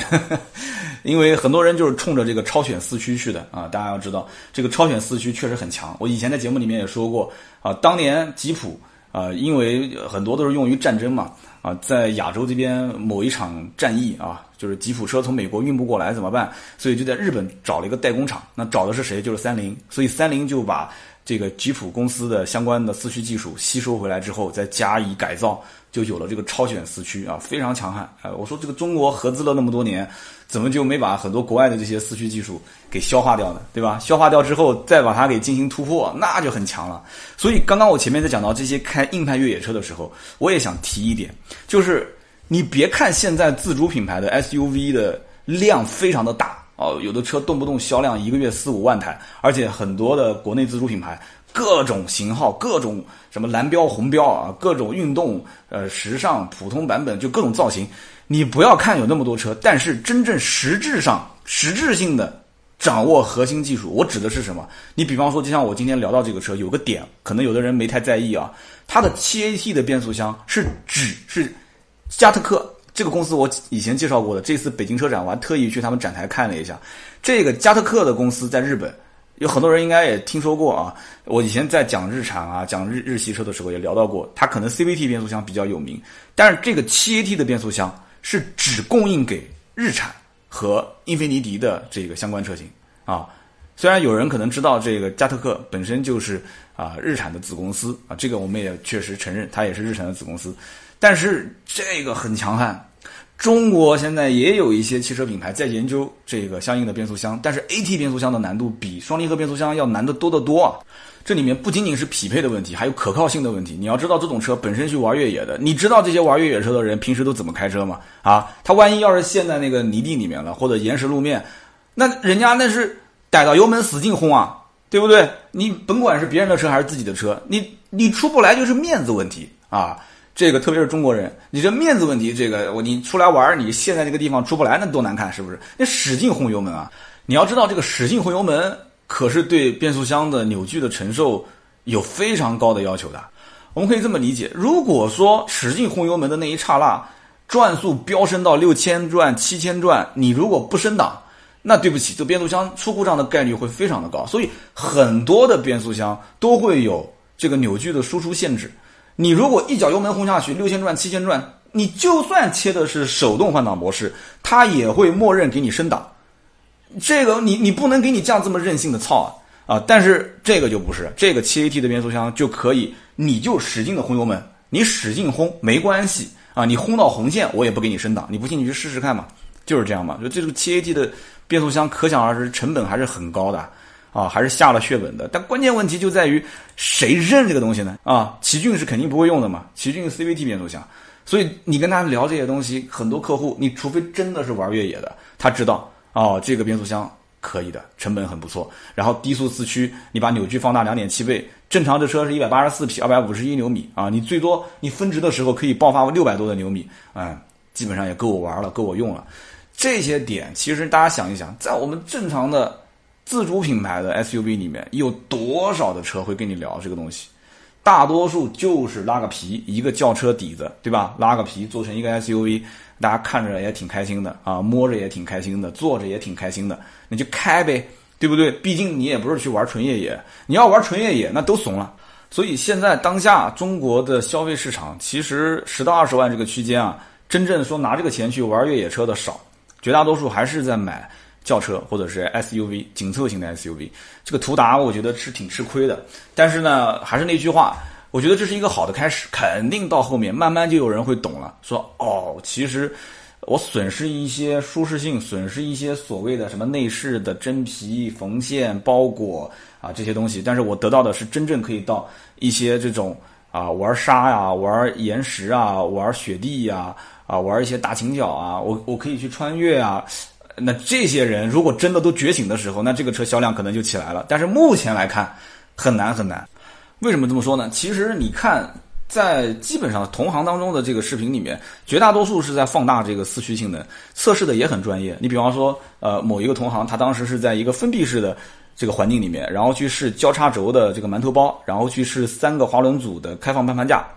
[SPEAKER 1] 因为很多人就是冲着这个超选四驱去的啊。大家要知道，这个超选四驱确实很强。我以前在节目里面也说过啊，当年吉普。啊，因为很多都是用于战争嘛，啊，在亚洲这边某一场战役啊，就是吉普车从美国运不过来怎么办？所以就在日本找了一个代工厂，那找的是谁？就是三菱，所以三菱就把这个吉普公司的相关的四驱技术吸收回来之后，再加以改造。就有了这个超选四驱啊，非常强悍啊！我说这个中国合资了那么多年，怎么就没把很多国外的这些四驱技术给消化掉呢？对吧？消化掉之后，再把它给进行突破，那就很强了。所以刚刚我前面在讲到这些开硬派越野车的时候，我也想提一点，就是你别看现在自主品牌的 SUV 的量非常的大哦，有的车动不动销量一个月四五万台，而且很多的国内自主品牌。各种型号，各种什么蓝标、红标啊，各种运动、呃时尚、普通版本，就各种造型。你不要看有那么多车，但是真正实质上、实质性的掌握核心技术，我指的是什么？你比方说，就像我今天聊到这个车，有个点，可能有的人没太在意啊。它的七 AT 的变速箱是指是加特克这个公司，我以前介绍过的。这次北京车展，我还特意去他们展台看了一下，这个加特克的公司在日本。有很多人应该也听说过啊，我以前在讲日产啊、讲日日系车的时候也聊到过，它可能 CVT 变速箱比较有名，但是这个 7AT 的变速箱是只供应给日产和英菲尼迪的这个相关车型啊。虽然有人可能知道这个加特克本身就是啊日产的子公司啊，这个我们也确实承认它也是日产的子公司，但是这个很强悍。中国现在也有一些汽车品牌在研究这个相应的变速箱，但是 AT 变速箱的难度比双离合变速箱要难得多得多啊！这里面不仅仅是匹配的问题，还有可靠性的问题。你要知道，这种车本身去玩越野的，你知道这些玩越野车的人平时都怎么开车吗？啊，他万一要是陷在那个泥地里面了，或者岩石路面，那人家那是逮到油门使劲轰啊，对不对？你甭管是别人的车还是自己的车，你你出不来就是面子问题啊！这个特别是中国人，你这面子问题，这个我你出来玩你现在这个地方出不来，那多难看，是不是？你使劲轰油门啊！你要知道，这个使劲轰油门可是对变速箱的扭矩的承受有非常高的要求的。我们可以这么理解：如果说使劲轰油门的那一刹那，转速飙升到六千转、七千转，你如果不升档，那对不起，这变速箱出故障的概率会非常的高。所以很多的变速箱都会有这个扭矩的输出限制。你如果一脚油门轰下去，六千转、七千转，你就算切的是手动换挡模式，它也会默认给你升档。这个你你不能给你降这么任性的操啊啊！但是这个就不是，这个七 AT 的变速箱就可以，你就使劲的轰油门，你使劲轰没关系啊，你轰到红线我也不给你升档，你不信你去试试看嘛，就是这样嘛。就这个七 AT 的变速箱，可想而知成本还是很高的。啊，还是下了血本的，但关键问题就在于谁认这个东西呢？啊，奇骏是肯定不会用的嘛，奇骏 CVT 变速箱，所以你跟他聊这些东西，很多客户，你除非真的是玩越野的，他知道哦，这个变速箱可以的，成本很不错，然后低速四驱，你把扭矩放大两点七倍，正常这车是一百八十四匹，二百五十一牛米啊，你最多你分值的时候可以爆发六百多的牛米，嗯，基本上也够我玩了，够我用了。这些点其实大家想一想，在我们正常的。自主品牌的 SUV 里面有多少的车会跟你聊这个东西？大多数就是拉个皮，一个轿车底子，对吧？拉个皮做成一个 SUV，大家看着也挺开心的啊，摸着也挺开心的，坐着也挺开心的，你就开呗，对不对？毕竟你也不是去玩纯越野，你要玩纯越野那都怂了。所以现在当下中国的消费市场，其实十到二十万这个区间啊，真正说拿这个钱去玩越野车的少，绝大多数还是在买。轿车或者是 SUV 紧凑型的 SUV，这个途达我觉得是挺吃亏的。但是呢，还是那句话，我觉得这是一个好的开始，肯定到后面慢慢就有人会懂了，说哦，其实我损失一些舒适性，损失一些所谓的什么内饰的真皮缝线包裹啊这些东西，但是我得到的是真正可以到一些这种啊玩沙呀、玩岩石啊、玩雪地呀、啊玩一些大倾角啊，我我可以去穿越啊。那这些人如果真的都觉醒的时候，那这个车销量可能就起来了。但是目前来看，很难很难。为什么这么说呢？其实你看，在基本上同行当中的这个视频里面，绝大多数是在放大这个四驱性能，测试的也很专业。你比方说，呃，某一个同行，他当时是在一个封闭式的这个环境里面，然后去试交叉轴的这个馒头包，然后去试三个滑轮组的开放攀爬架。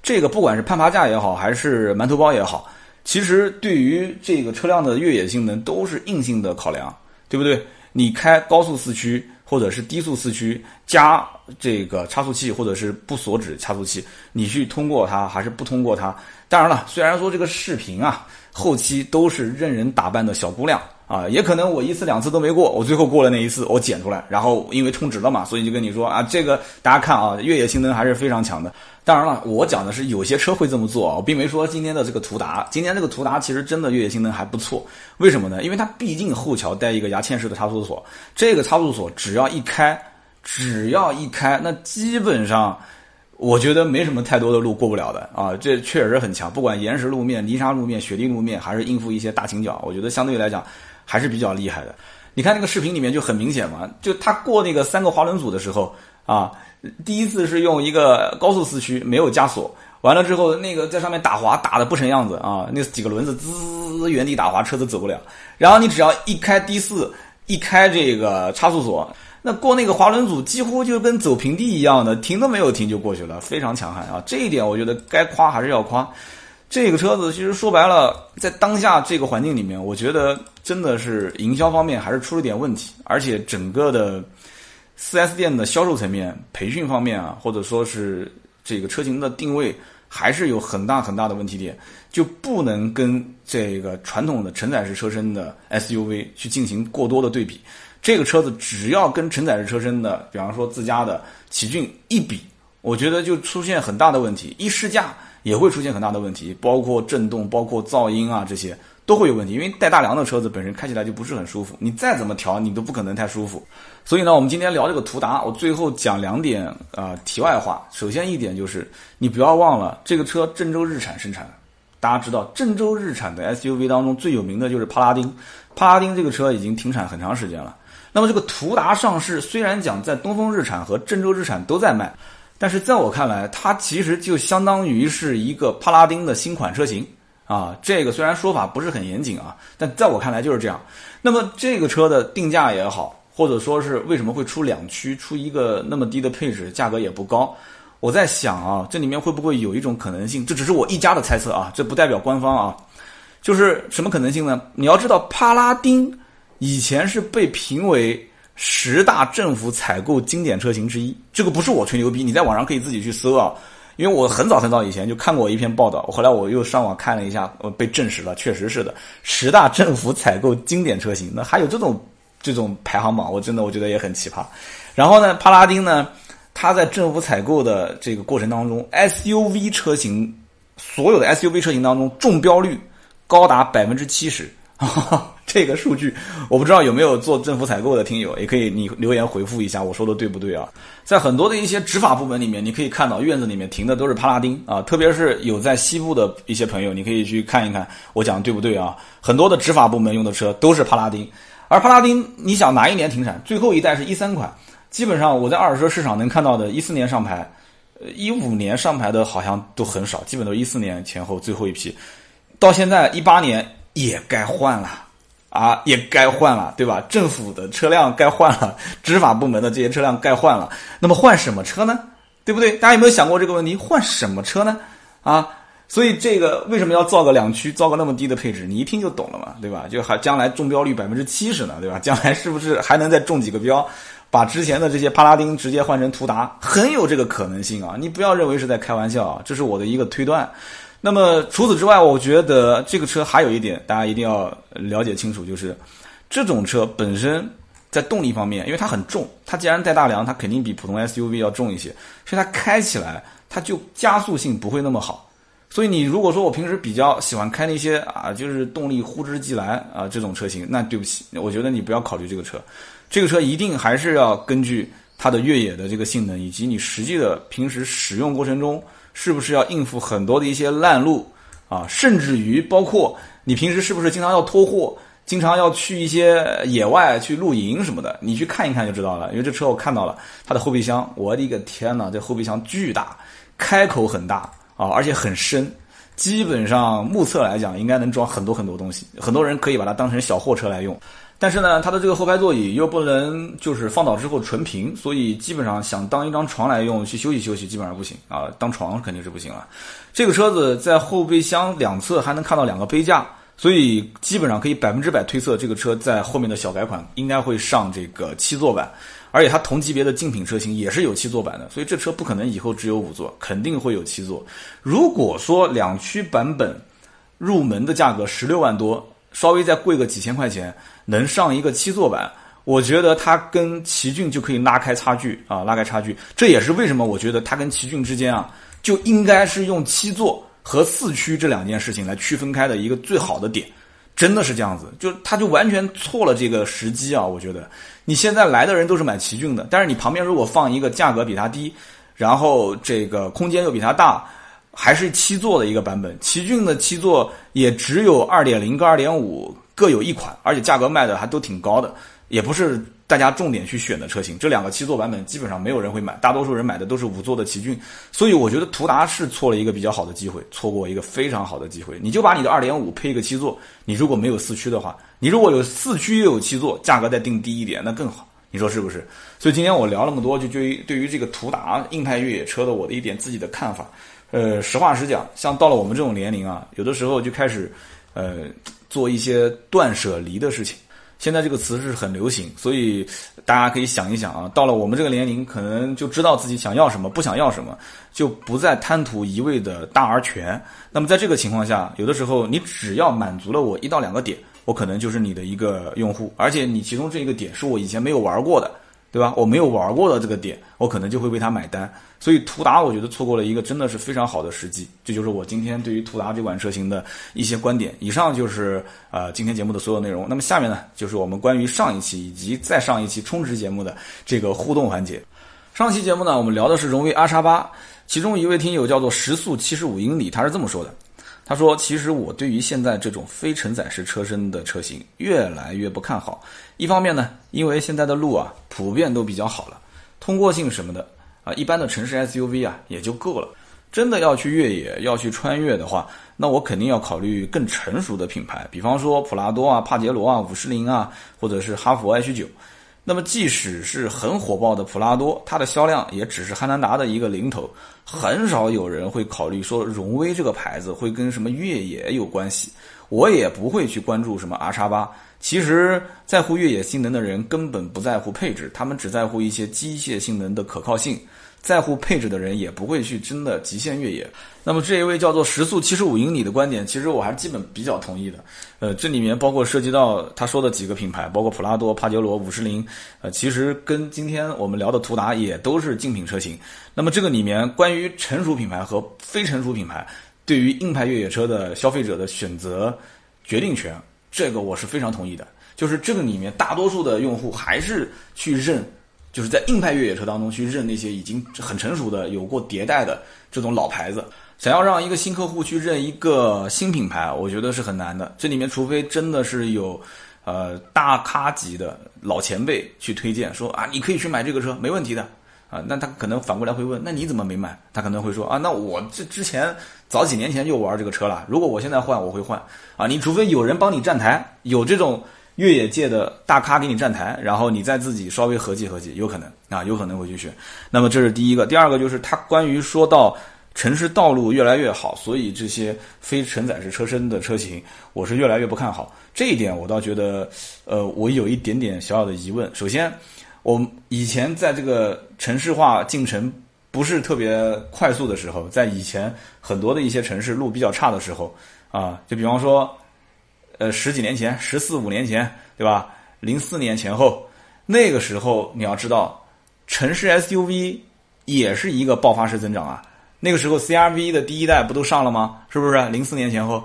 [SPEAKER 1] 这个不管是攀爬架也好，还是馒头包也好，其实对于这个车辆的越野性能都是硬性的考量，对不对？你开高速四驱。或者是低速四驱加这个差速器，或者是不锁止差速器，你去通过它还是不通过它？当然了，虽然说这个视频啊，后期都是任人打扮的小姑娘啊，也可能我一次两次都没过，我最后过了那一次，我剪出来，然后因为充值了嘛，所以就跟你说啊，这个大家看啊，越野性能还是非常强的。当然了，我讲的是有些车会这么做啊，我并没说今天的这个途达，今天这个途达其实真的越野性能还不错。为什么呢？因为它毕竟后桥带一个牙嵌式的差速锁，这个差速锁只要一开，只要一开，那基本上我觉得没什么太多的路过不了的啊。这确实很强，不管岩石路面、泥沙路面、雪地路面，还是应付一些大倾角，我觉得相对来讲还是比较厉害的。你看那个视频里面就很明显嘛，就他过那个三个滑轮组的时候啊。第一次是用一个高速四驱，没有加锁，完了之后那个在上面打滑，打的不成样子啊，那几个轮子滋原地打滑，车子走不了。然后你只要一开低四，一开这个差速锁，那过那个滑轮组几乎就跟走平地一样的，停都没有停就过去了，非常强悍啊！这一点我觉得该夸还是要夸。这个车子其实说白了，在当下这个环境里面，我觉得真的是营销方面还是出了点问题，而且整个的。4S 店的销售层面、培训方面啊，或者说是这个车型的定位，还是有很大很大的问题点，就不能跟这个传统的承载式车身的 SUV 去进行过多的对比。这个车子只要跟承载式车身的，比方说自家的奇骏一比，我觉得就出现很大的问题。一试驾也会出现很大的问题，包括震动、包括噪音啊这些。都会有问题，因为带大梁的车子本身开起来就不是很舒服，你再怎么调，你都不可能太舒服。所以呢，我们今天聊这个途达，我最后讲两点啊题外话。首先一点就是，你不要忘了这个车郑州日产生产的。大家知道，郑州日产的 SUV 当中最有名的就是帕拉丁，帕拉丁这个车已经停产很长时间了。那么这个途达上市，虽然讲在东风日产和郑州日产都在卖，但是在我看来，它其实就相当于是一个帕拉丁的新款车型。啊，这个虽然说法不是很严谨啊，但在我看来就是这样。那么这个车的定价也好，或者说是为什么会出两驱，出一个那么低的配置，价格也不高。我在想啊，这里面会不会有一种可能性？这只是我一家的猜测啊，这不代表官方啊。就是什么可能性呢？你要知道，帕拉丁以前是被评为十大政府采购经典车型之一，这个不是我吹牛逼，你在网上可以自己去搜啊。因为我很早很早以前就看过一篇报道，后来我又上网看了一下，呃，被证实了，确实是的，十大政府采购经典车型，那还有这种这种排行榜，我真的我觉得也很奇葩。然后呢，帕拉丁呢，它在政府采购的这个过程当中，SUV 车型所有的 SUV 车型当中中标率高达百分之七十。这个数据我不知道有没有做政府采购的听友，也可以你留言回复一下，我说的对不对啊？在很多的一些执法部门里面，你可以看到院子里面停的都是帕拉丁啊，特别是有在西部的一些朋友，你可以去看一看，我讲的对不对啊？很多的执法部门用的车都是帕拉丁，而帕拉丁你想哪一年停产？最后一代是一三款，基本上我在二手车市场能看到的，一四年上牌，呃，一五年上牌的好像都很少，基本都一四年前后最后一批，到现在一八年也该换了。啊，也该换了，对吧？政府的车辆该换了，执法部门的这些车辆该换了。那么换什么车呢？对不对？大家有没有想过这个问题？换什么车呢？啊，所以这个为什么要造个两驱，造个那么低的配置？你一听就懂了嘛，对吧？就还将来中标率百分之七十呢，对吧？将来是不是还能再中几个标，把之前的这些帕拉丁直接换成途达？很有这个可能性啊！你不要认为是在开玩笑啊，这是我的一个推断。那么除此之外，我觉得这个车还有一点，大家一定要了解清楚，就是这种车本身在动力方面，因为它很重，它既然带大梁，它肯定比普通 SUV 要重一些，所以它开起来它就加速性不会那么好。所以你如果说我平时比较喜欢开那些啊，就是动力呼之即来啊这种车型，那对不起，我觉得你不要考虑这个车。这个车一定还是要根据它的越野的这个性能，以及你实际的平时使用过程中是不是要应付很多的一些烂路啊，甚至于包括你平时是不是经常要拖货，经常要去一些野外去露营什么的，你去看一看就知道了。因为这车我看到了它的后备箱，我的个天呐，这后备箱巨大，开口很大。啊，而且很深，基本上目测来讲，应该能装很多很多东西。很多人可以把它当成小货车来用，但是呢，它的这个后排座椅又不能就是放倒之后纯平，所以基本上想当一张床来用去休息休息，基本上不行啊。当床肯定是不行了。这个车子在后备箱两侧还能看到两个杯架，所以基本上可以百分之百推测，这个车在后面的小改款应该会上这个七座版。而且它同级别的竞品车型也是有七座版的，所以这车不可能以后只有五座，肯定会有七座。如果说两驱版本入门的价格十六万多，稍微再贵个几千块钱，能上一个七座版，我觉得它跟奇骏就可以拉开差距啊，拉开差距。这也是为什么我觉得它跟奇骏之间啊，就应该是用七座和四驱这两件事情来区分开的一个最好的点。真的是这样子，就他就完全错了这个时机啊！我觉得你现在来的人都是买奇骏的，但是你旁边如果放一个价格比它低，然后这个空间又比它大，还是七座的一个版本，奇骏的七座也只有二点零跟二点五各有一款，而且价格卖的还都挺高的，也不是。大家重点去选的车型，这两个七座版本基本上没有人会买，大多数人买的都是五座的奇骏，所以我觉得途达是错了一个比较好的机会，错过一个非常好的机会。你就把你的二点五配一个七座，你如果没有四驱的话，你如果有四驱又有七座，价格再定低一点，那更好，你说是不是？所以今天我聊那么多，就对于对于这个途达硬派越野车的我的一点自己的看法，呃，实话实讲，像到了我们这种年龄啊，有的时候就开始，呃，做一些断舍离的事情。现在这个词是很流行，所以大家可以想一想啊，到了我们这个年龄，可能就知道自己想要什么，不想要什么，就不再贪图一味的大而全。那么在这个情况下，有的时候你只要满足了我一到两个点，我可能就是你的一个用户，而且你其中这一个点是我以前没有玩过的。对吧？我没有玩过的这个点，我可能就会为他买单。所以途达，我觉得错过了一个真的是非常好的时机。这就是我今天对于途达这款车型的一些观点。以上就是呃今天节目的所有内容。那么下面呢，就是我们关于上一期以及再上一期充值节目的这个互动环节。上期节目呢，我们聊的是荣威 R 叉八，其中一位听友叫做时速七十五英里，他是这么说的。他说：“其实我对于现在这种非承载式车身的车型越来越不看好。一方面呢，因为现在的路啊普遍都比较好了，通过性什么的啊，一般的城市 SUV 啊也就够了。真的要去越野、要去穿越的话，那我肯定要考虑更成熟的品牌，比方说普拉多啊、帕杰罗啊、五十铃啊，或者是哈弗 H 九。”那么，即使是很火爆的普拉多，它的销量也只是汉兰达的一个零头，很少有人会考虑说荣威这个牌子会跟什么越野有关系。我也不会去关注什么 R 叉八。其实，在乎越野性能的人根本不在乎配置，他们只在乎一些机械性能的可靠性。在乎配置的人也不会去真的极限越野。那么这一位叫做时速七十五英里的观点，其实我还是基本比较同意的。呃，这里面包括涉及到他说的几个品牌，包括普拉多、帕杰罗、五十铃，呃，其实跟今天我们聊的途达也都是竞品车型。那么这个里面关于成熟品牌和非成熟品牌对于硬派越野车的消费者的选择决定权，这个我是非常同意的。就是这个里面大多数的用户还是去认。就是在硬派越野车当中去认那些已经很成熟的、有过迭代的这种老牌子，想要让一个新客户去认一个新品牌，我觉得是很难的。这里面除非真的是有，呃，大咖级的老前辈去推荐，说啊，你可以去买这个车，没问题的啊。那他可能反过来会问，那你怎么没买？他可能会说啊，那我这之前早几年前就玩这个车了，如果我现在换，我会换啊。你除非有人帮你站台，有这种。越野界的大咖给你站台，然后你再自己稍微合计合计，有可能啊，有可能会去选。那么这是第一个，第二个就是他关于说到城市道路越来越好，所以这些非承载式车身的车型，我是越来越不看好。这一点我倒觉得，呃，我有一点点小小的疑问。首先，我以前在这个城市化进程不是特别快速的时候，在以前很多的一些城市路比较差的时候啊，就比方说。呃，十几年前，十四五年前，对吧？零四年前后，那个时候你要知道，城市 SUV 也是一个爆发式增长啊。那个时候 CRV 的第一代不都上了吗？是不是？零四年前后，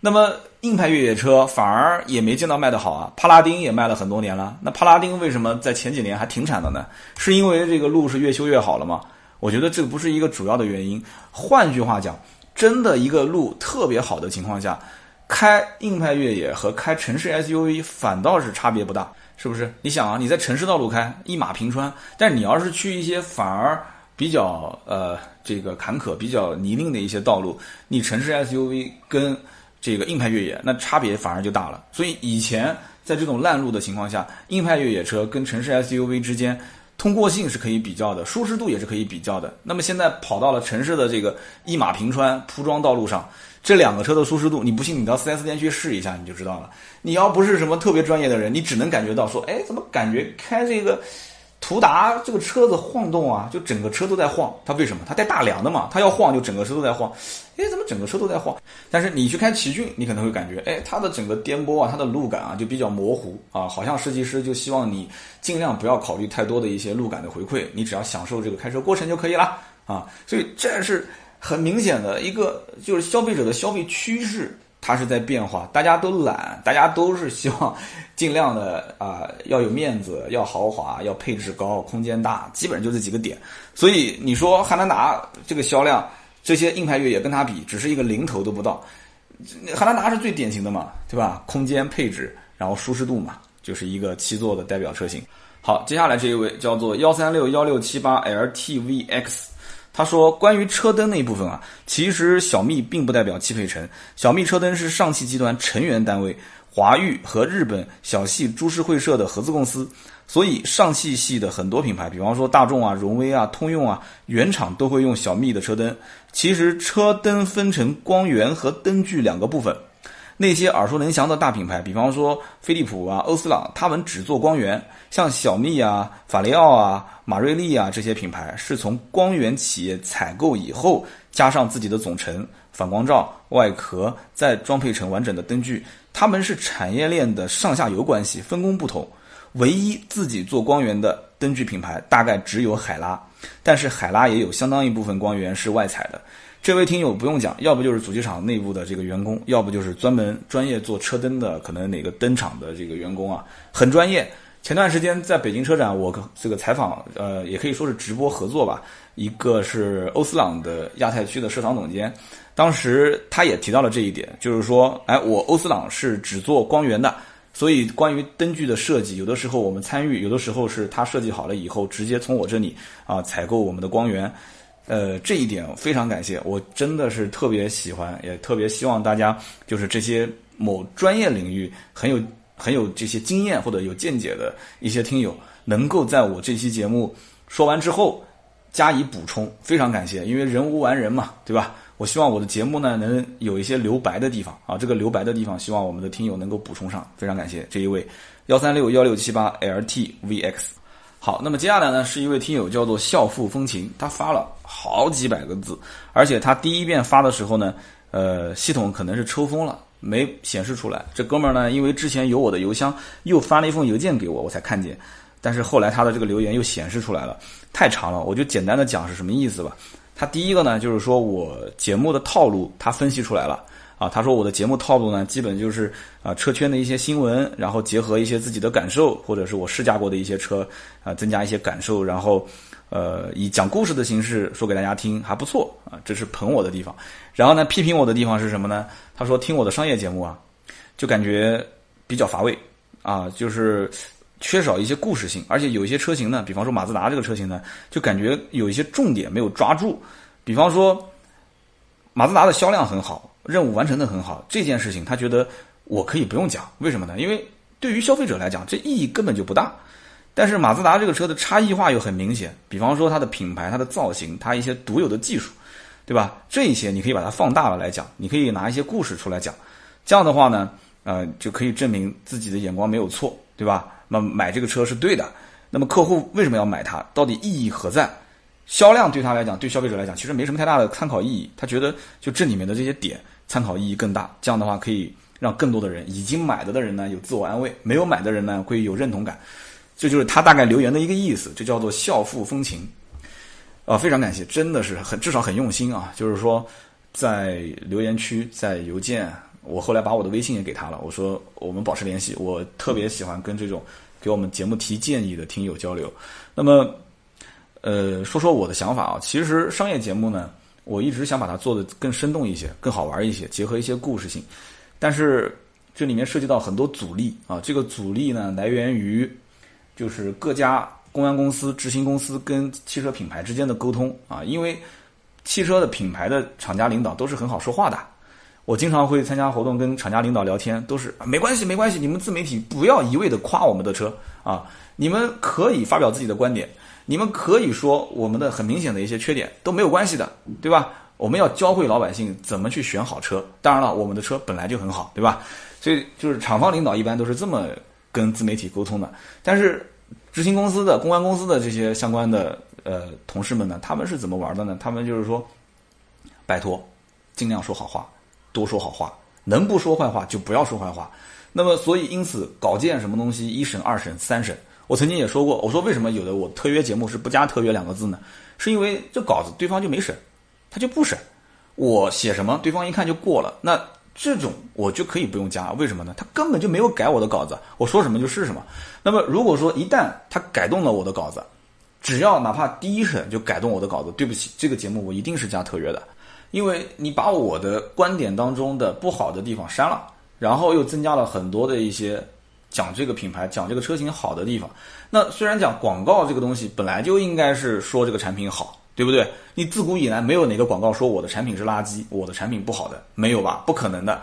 [SPEAKER 1] 那么硬派越野车反而也没见到卖的好啊。帕拉丁也卖了很多年了，那帕拉丁为什么在前几年还停产了呢？是因为这个路是越修越好了吗？我觉得这个不是一个主要的原因。换句话讲，真的一个路特别好的情况下，开硬派越野和开城市 SUV 反倒是差别不大，是不是？你想啊，你在城市道路开一马平川，但你要是去一些反而。比较呃，这个坎坷、比较泥泞的一些道路，你城市 SUV 跟这个硬派越野，那差别反而就大了。所以以前在这种烂路的情况下，硬派越野车跟城市 SUV 之间通过性是可以比较的，舒适度也是可以比较的。那么现在跑到了城市的这个一马平川铺装道路上，这两个车的舒适度，你不信你到 4S 店去试一下你就知道了。你要不是什么特别专业的人，你只能感觉到说，哎，怎么感觉开这个。途达这个车子晃动啊，就整个车都在晃。它为什么？它带大梁的嘛，它要晃就整个车都在晃。哎，怎么整个车都在晃？但是你去开奇骏，你可能会感觉，哎，它的整个颠簸啊，它的路感啊就比较模糊啊，好像设计师就希望你尽量不要考虑太多的一些路感的回馈，你只要享受这个开车过程就可以了啊。所以这是很明显的一个，就是消费者的消费趋势。它是在变化，大家都懒，大家都是希望尽量的啊，要有面子，要豪华，要配置高，空间大，基本上就这几个点。所以你说汉兰达这个销量，这些硬派越野跟它比，只是一个零头都不到。汉兰达是最典型的嘛，对吧？空间配置，然后舒适度嘛，就是一个七座的代表车型。好，接下来这一位叫做幺三六幺六七八 LTVX。他说：“关于车灯那一部分啊，其实小蜜并不代表汽配城。小蜜车灯是上汽集团成员单位华域和日本小系株式会社的合资公司，所以上汽系的很多品牌，比方说大众啊、荣威啊、通用啊，原厂都会用小蜜的车灯。其实车灯分成光源和灯具两个部分。”那些耳熟能详的大品牌，比方说飞利浦啊、欧司朗，他们只做光源。像小蜜啊、法雷奥啊、马瑞利啊这些品牌，是从光源企业采购以后，加上自己的总成、反光罩、外壳，再装配成完整的灯具。他们是产业链的上下游关系，分工不同。唯一自己做光源的灯具品牌，大概只有海拉。但是海拉也有相当一部分光源是外采的。这位听友不用讲，要不就是主机厂内部的这个员工，要不就是专门专业做车灯的，可能哪个灯厂的这个员工啊，很专业。前段时间在北京车展，我这个采访，呃，也可以说是直播合作吧。一个是欧司朗的亚太区的市场总监，当时他也提到了这一点，就是说，哎，我欧司朗是只做光源的，所以关于灯具的设计，有的时候我们参与，有的时候是他设计好了以后，直接从我这里啊采购我们的光源。呃，这一点非常感谢，我真的是特别喜欢，也特别希望大家就是这些某专业领域很有很有这些经验或者有见解的一些听友，能够在我这期节目说完之后加以补充，非常感谢，因为人无完人嘛，对吧？我希望我的节目呢能有一些留白的地方啊，这个留白的地方，希望我们的听友能够补充上，非常感谢这一位幺三六幺六七八 LTVX。好，那么接下来呢，是一位听友叫做笑富风情，他发了好几百个字，而且他第一遍发的时候呢，呃，系统可能是抽风了，没显示出来。这哥们儿呢，因为之前有我的邮箱，又发了一封邮件给我，我才看见。但是后来他的这个留言又显示出来了，太长了，我就简单的讲是什么意思吧。他第一个呢，就是说我节目的套路，他分析出来了。啊，他说我的节目套路呢，基本就是啊车圈的一些新闻，然后结合一些自己的感受，或者是我试驾过的一些车，啊增加一些感受，然后呃以讲故事的形式说给大家听，还不错啊，这是捧我的地方。然后呢，批评我的地方是什么呢？他说听我的商业节目啊，就感觉比较乏味啊，就是缺少一些故事性，而且有一些车型呢，比方说马自达这个车型呢，就感觉有一些重点没有抓住，比方说马自达的销量很好。任务完成的很好，这件事情他觉得我可以不用讲，为什么呢？因为对于消费者来讲，这意义根本就不大。但是马自达这个车的差异化又很明显，比方说它的品牌、它的造型、它一些独有的技术，对吧？这一些你可以把它放大了来讲，你可以拿一些故事出来讲，这样的话呢，呃，就可以证明自己的眼光没有错，对吧？那么买这个车是对的。那么客户为什么要买它？到底意义何在？销量对他来讲，对消费者来讲，其实没什么太大的参考意义。他觉得就这里面的这些点。参考意义更大，这样的话可以让更多的人已经买了的人呢有自我安慰，没有买的人呢会有认同感，这就是他大概留言的一个意思，这叫做孝父风情。啊，非常感谢，真的是很至少很用心啊。就是说，在留言区，在邮件，我后来把我的微信也给他了，我说我们保持联系。我特别喜欢跟这种给我们节目提建议的听友交流。那么，呃，说说我的想法啊，其实商业节目呢，我一直想把它做的更生动一些，更好玩一些，结合一些故事性，但是。这里面涉及到很多阻力啊，这个阻力呢来源于，就是各家公安公司、执行公司跟汽车品牌之间的沟通啊，因为汽车的品牌的厂家领导都是很好说话的，我经常会参加活动跟厂家领导聊天，都是没关系没关系，你们自媒体不要一味的夸我们的车啊，你们可以发表自己的观点，你们可以说我们的很明显的一些缺点都没有关系的，对吧？我们要教会老百姓怎么去选好车，当然了，我们的车本来就很好，对吧？所以就是厂方领导一般都是这么跟自媒体沟通的，但是执行公司的、公安公司的这些相关的呃同事们呢，他们是怎么玩的呢？他们就是说，拜托，尽量说好话，多说好话，能不说坏话就不要说坏话。那么，所以因此稿件什么东西一审、二审、三审，我曾经也说过，我说为什么有的我特约节目是不加特约两个字呢？是因为这稿子对方就没审，他就不审，我写什么对方一看就过了，那。这种我就可以不用加，为什么呢？他根本就没有改我的稿子，我说什么就是什么。那么如果说一旦他改动了我的稿子，只要哪怕第一审就改动我的稿子，对不起，这个节目我一定是加特约的，因为你把我的观点当中的不好的地方删了，然后又增加了很多的一些讲这个品牌、讲这个车型好的地方。那虽然讲广告这个东西本来就应该是说这个产品好。对不对？你自古以来没有哪个广告说我的产品是垃圾，我的产品不好的，没有吧？不可能的，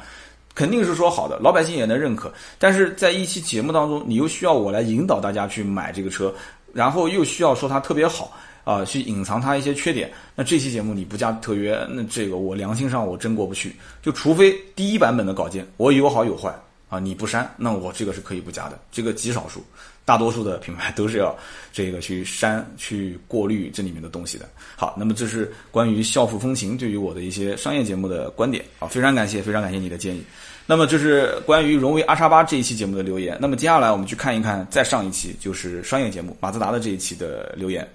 [SPEAKER 1] 肯定是说好的，老百姓也能认可。但是在一期节目当中，你又需要我来引导大家去买这个车，然后又需要说它特别好啊，去隐藏它一些缺点。那这期节目你不加特约，那这个我良心上我真过不去。就除非第一版本的稿件我有好有坏啊，你不删，那我这个是可以不加的，这个极少数。大多数的品牌都是要这个去删、去过滤这里面的东西的。好，那么这是关于校服风情对于我的一些商业节目的观点啊，非常感谢，非常感谢你的建议。那么这是关于荣威阿叉八这一期节目的留言。那么接下来我们去看一看再上一期就是商业节目马自达的这一期的留言。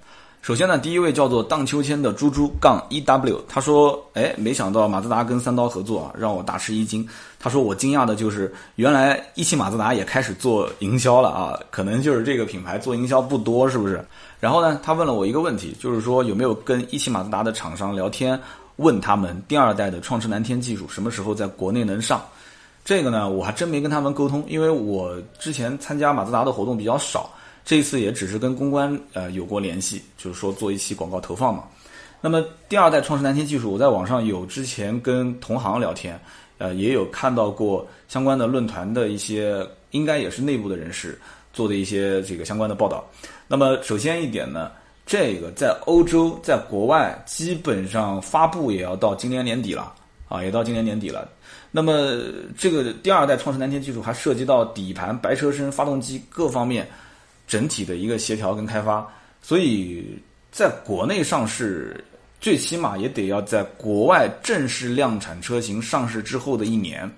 [SPEAKER 1] 首先呢，第一位叫做荡秋千的猪猪杠 E W，他说：“哎，没想到马自达跟三刀合作啊，让我大吃一惊。”他说：“我惊讶的就是，原来一汽马自达也开始做营销了啊，可能就是这个品牌做营销不多，是不是？”然后呢，他问了我一个问题，就是说有没有跟一汽马自达的厂商聊天，问他们第二代的创驰蓝天技术什么时候在国内能上？这个呢，我还真没跟他们沟通，因为我之前参加马自达的活动比较少。这次也只是跟公关呃有过联系，就是说做一期广告投放嘛。那么第二代创世蓝天技术，我在网上有之前跟同行聊天，呃，也有看到过相关的论坛的一些，应该也是内部的人士做的一些这个相关的报道。那么首先一点呢，这个在欧洲，在国外基本上发布也要到今年年底了啊，也到今年年底了。那么这个第二代创世蓝天技术还涉及到底盘、白车身、发动机各方面。整体的一个协调跟开发，所以在国内上市，最起码也得要在国外正式量产车型上市之后的一年。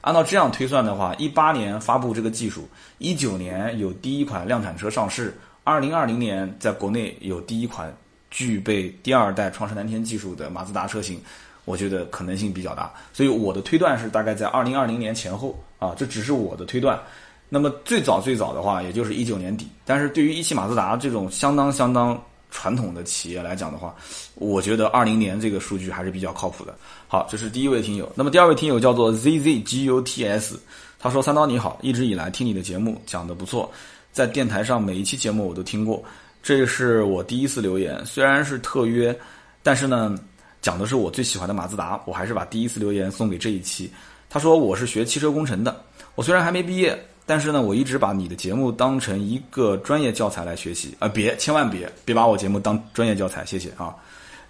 [SPEAKER 1] 按照这样推算的话，一八年发布这个技术，一九年有第一款量产车上市，二零二零年在国内有第一款具备第二代创世蓝天技术的马自达车型，我觉得可能性比较大。所以我的推断是大概在二零二零年前后啊，这只是我的推断。那么最早最早的话，也就是一九年底。但是对于一汽马自达这种相当相当传统的企业来讲的话，我觉得二零年这个数据还是比较靠谱的。好，这是第一位听友。那么第二位听友叫做 zzguts，他说：“三刀你好，一直以来听你的节目讲的不错，在电台上每一期节目我都听过，这是我第一次留言。虽然是特约，但是呢，讲的是我最喜欢的马自达，我还是把第一次留言送给这一期。”他说：“我是学汽车工程的，我虽然还没毕业。”但是呢，我一直把你的节目当成一个专业教材来学习啊！别，千万别，别把我节目当专业教材，谢谢啊。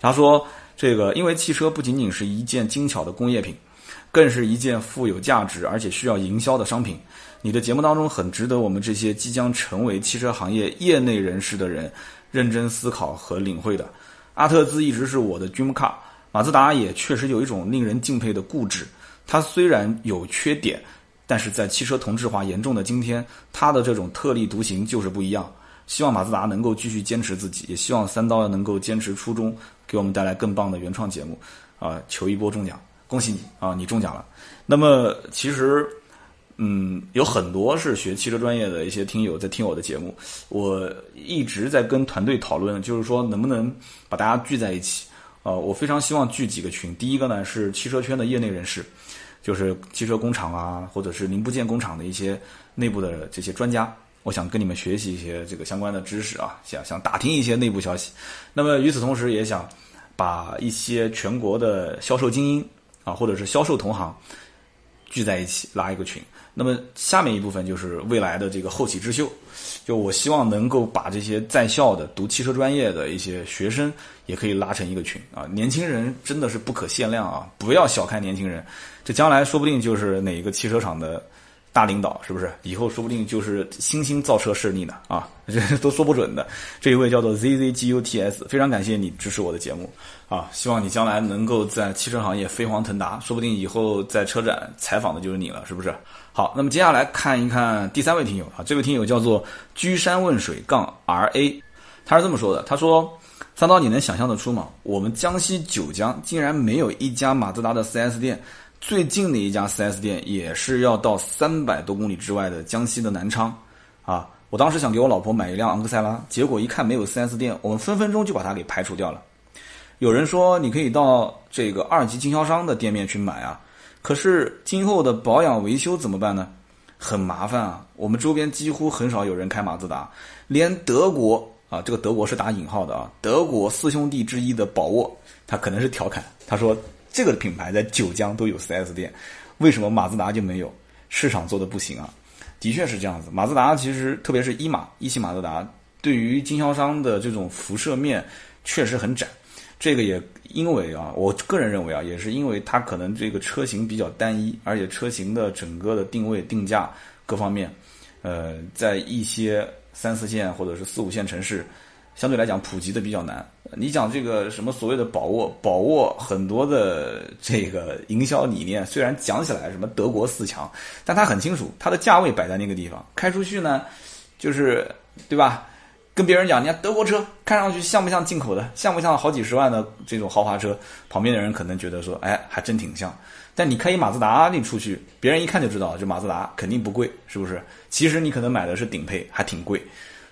[SPEAKER 1] 他说，这个因为汽车不仅仅是一件精巧的工业品，更是一件富有价值而且需要营销的商品。你的节目当中很值得我们这些即将成为汽车行业业内人士的人认真思考和领会的。阿特兹一直是我的 dream car，马自达也确实有一种令人敬佩的固执。它虽然有缺点。但是在汽车同质化严重的今天，它的这种特立独行就是不一样。希望马自达能够继续坚持自己，也希望三刀能够坚持初衷，给我们带来更棒的原创节目。啊，求一波中奖，恭喜你啊，你中奖了。那么其实，嗯，有很多是学汽车专业的一些听友在听我的节目，我一直在跟团队讨论，就是说能不能把大家聚在一起。啊，我非常希望聚几个群。第一个呢是汽车圈的业内人士，就是汽车工厂啊，或者是零部件工厂的一些内部的这些专家。我想跟你们学习一些这个相关的知识啊，想想打听一些内部消息。那么与此同时，也想把一些全国的销售精英啊，或者是销售同行聚在一起拉一个群。那么下面一部分就是未来的这个后起之秀，就我希望能够把这些在校的读汽车专业的一些学生也可以拉成一个群啊。年轻人真的是不可限量啊，不要小看年轻人，这将来说不定就是哪一个汽车厂的。大领导是不是以后说不定就是新兴造车势力呢？啊，这都说不准的。这一位叫做 ZZGUTS，非常感谢你支持我的节目啊！希望你将来能够在汽车行业飞黄腾达，说不定以后在车展采访的就是你了，是不是？好，那么接下来看一看第三位听友啊，这位听友叫做居山问水杠 RA，他是这么说的：他说，三刀，你能想象得出吗？我们江西九江竟然没有一家马自达的 4S 店。最近的一家 4S 店也是要到三百多公里之外的江西的南昌，啊，我当时想给我老婆买一辆昂克赛拉，结果一看没有 4S 店，我们分分钟就把它给排除掉了。有人说你可以到这个二级经销商的店面去买啊，可是今后的保养维修怎么办呢？很麻烦啊。我们周边几乎很少有人开马自达，连德国啊，这个德国是打引号的啊，德国四兄弟之一的宝沃，他可能是调侃，他说。这个品牌在九江都有 4S 店，为什么马自达就没有？市场做的不行啊？的确是这样子。马自达其实特别是一马一汽马自达，对于经销商的这种辐射面确实很窄。这个也因为啊，我个人认为啊，也是因为它可能这个车型比较单一，而且车型的整个的定位定价各方面，呃，在一些三四线或者是四五线城市。相对来讲，普及的比较难。你讲这个什么所谓的宝沃，宝沃很多的这个营销理念，虽然讲起来什么德国四强，但它很清楚，它的价位摆在那个地方，开出去呢，就是对吧？跟别人讲，你看德国车看上去像不像进口的，像不像好几十万的这种豪华车？旁边的人可能觉得说，哎，还真挺像。但你开一马自达，你出去，别人一看就知道，这马自达肯定不贵，是不是？其实你可能买的是顶配，还挺贵。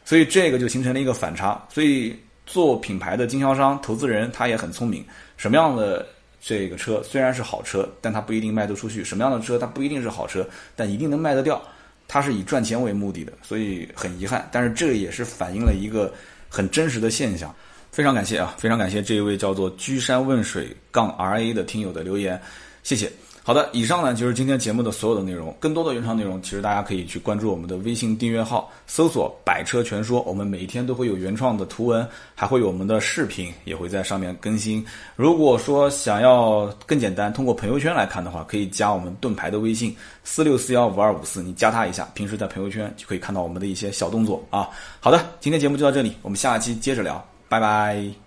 [SPEAKER 1] 所以这个就形成了一个反差。所以做品牌的经销商、投资人他也很聪明。什么样的这个车虽然是好车，但它不一定卖得出去；什么样的车它不一定是好车，但一定能卖得掉。它是以赚钱为目的的，所以很遗憾。但是这也是反映了一个很真实的现象。非常感谢啊，非常感谢这一位叫做居山问水杠 R A 的听友的留言，谢谢。好的，以上呢就是今天节目的所有的内容。更多的原创内容，其实大家可以去关注我们的微信订阅号，搜索“百车全说”。我们每天都会有原创的图文，还会有我们的视频，也会在上面更新。如果说想要更简单，通过朋友圈来看的话，可以加我们盾牌的微信四六四幺五二五四，你加他一下，平时在朋友圈就可以看到我们的一些小动作啊。好的，今天节目就到这里，我们下期接着聊，拜拜。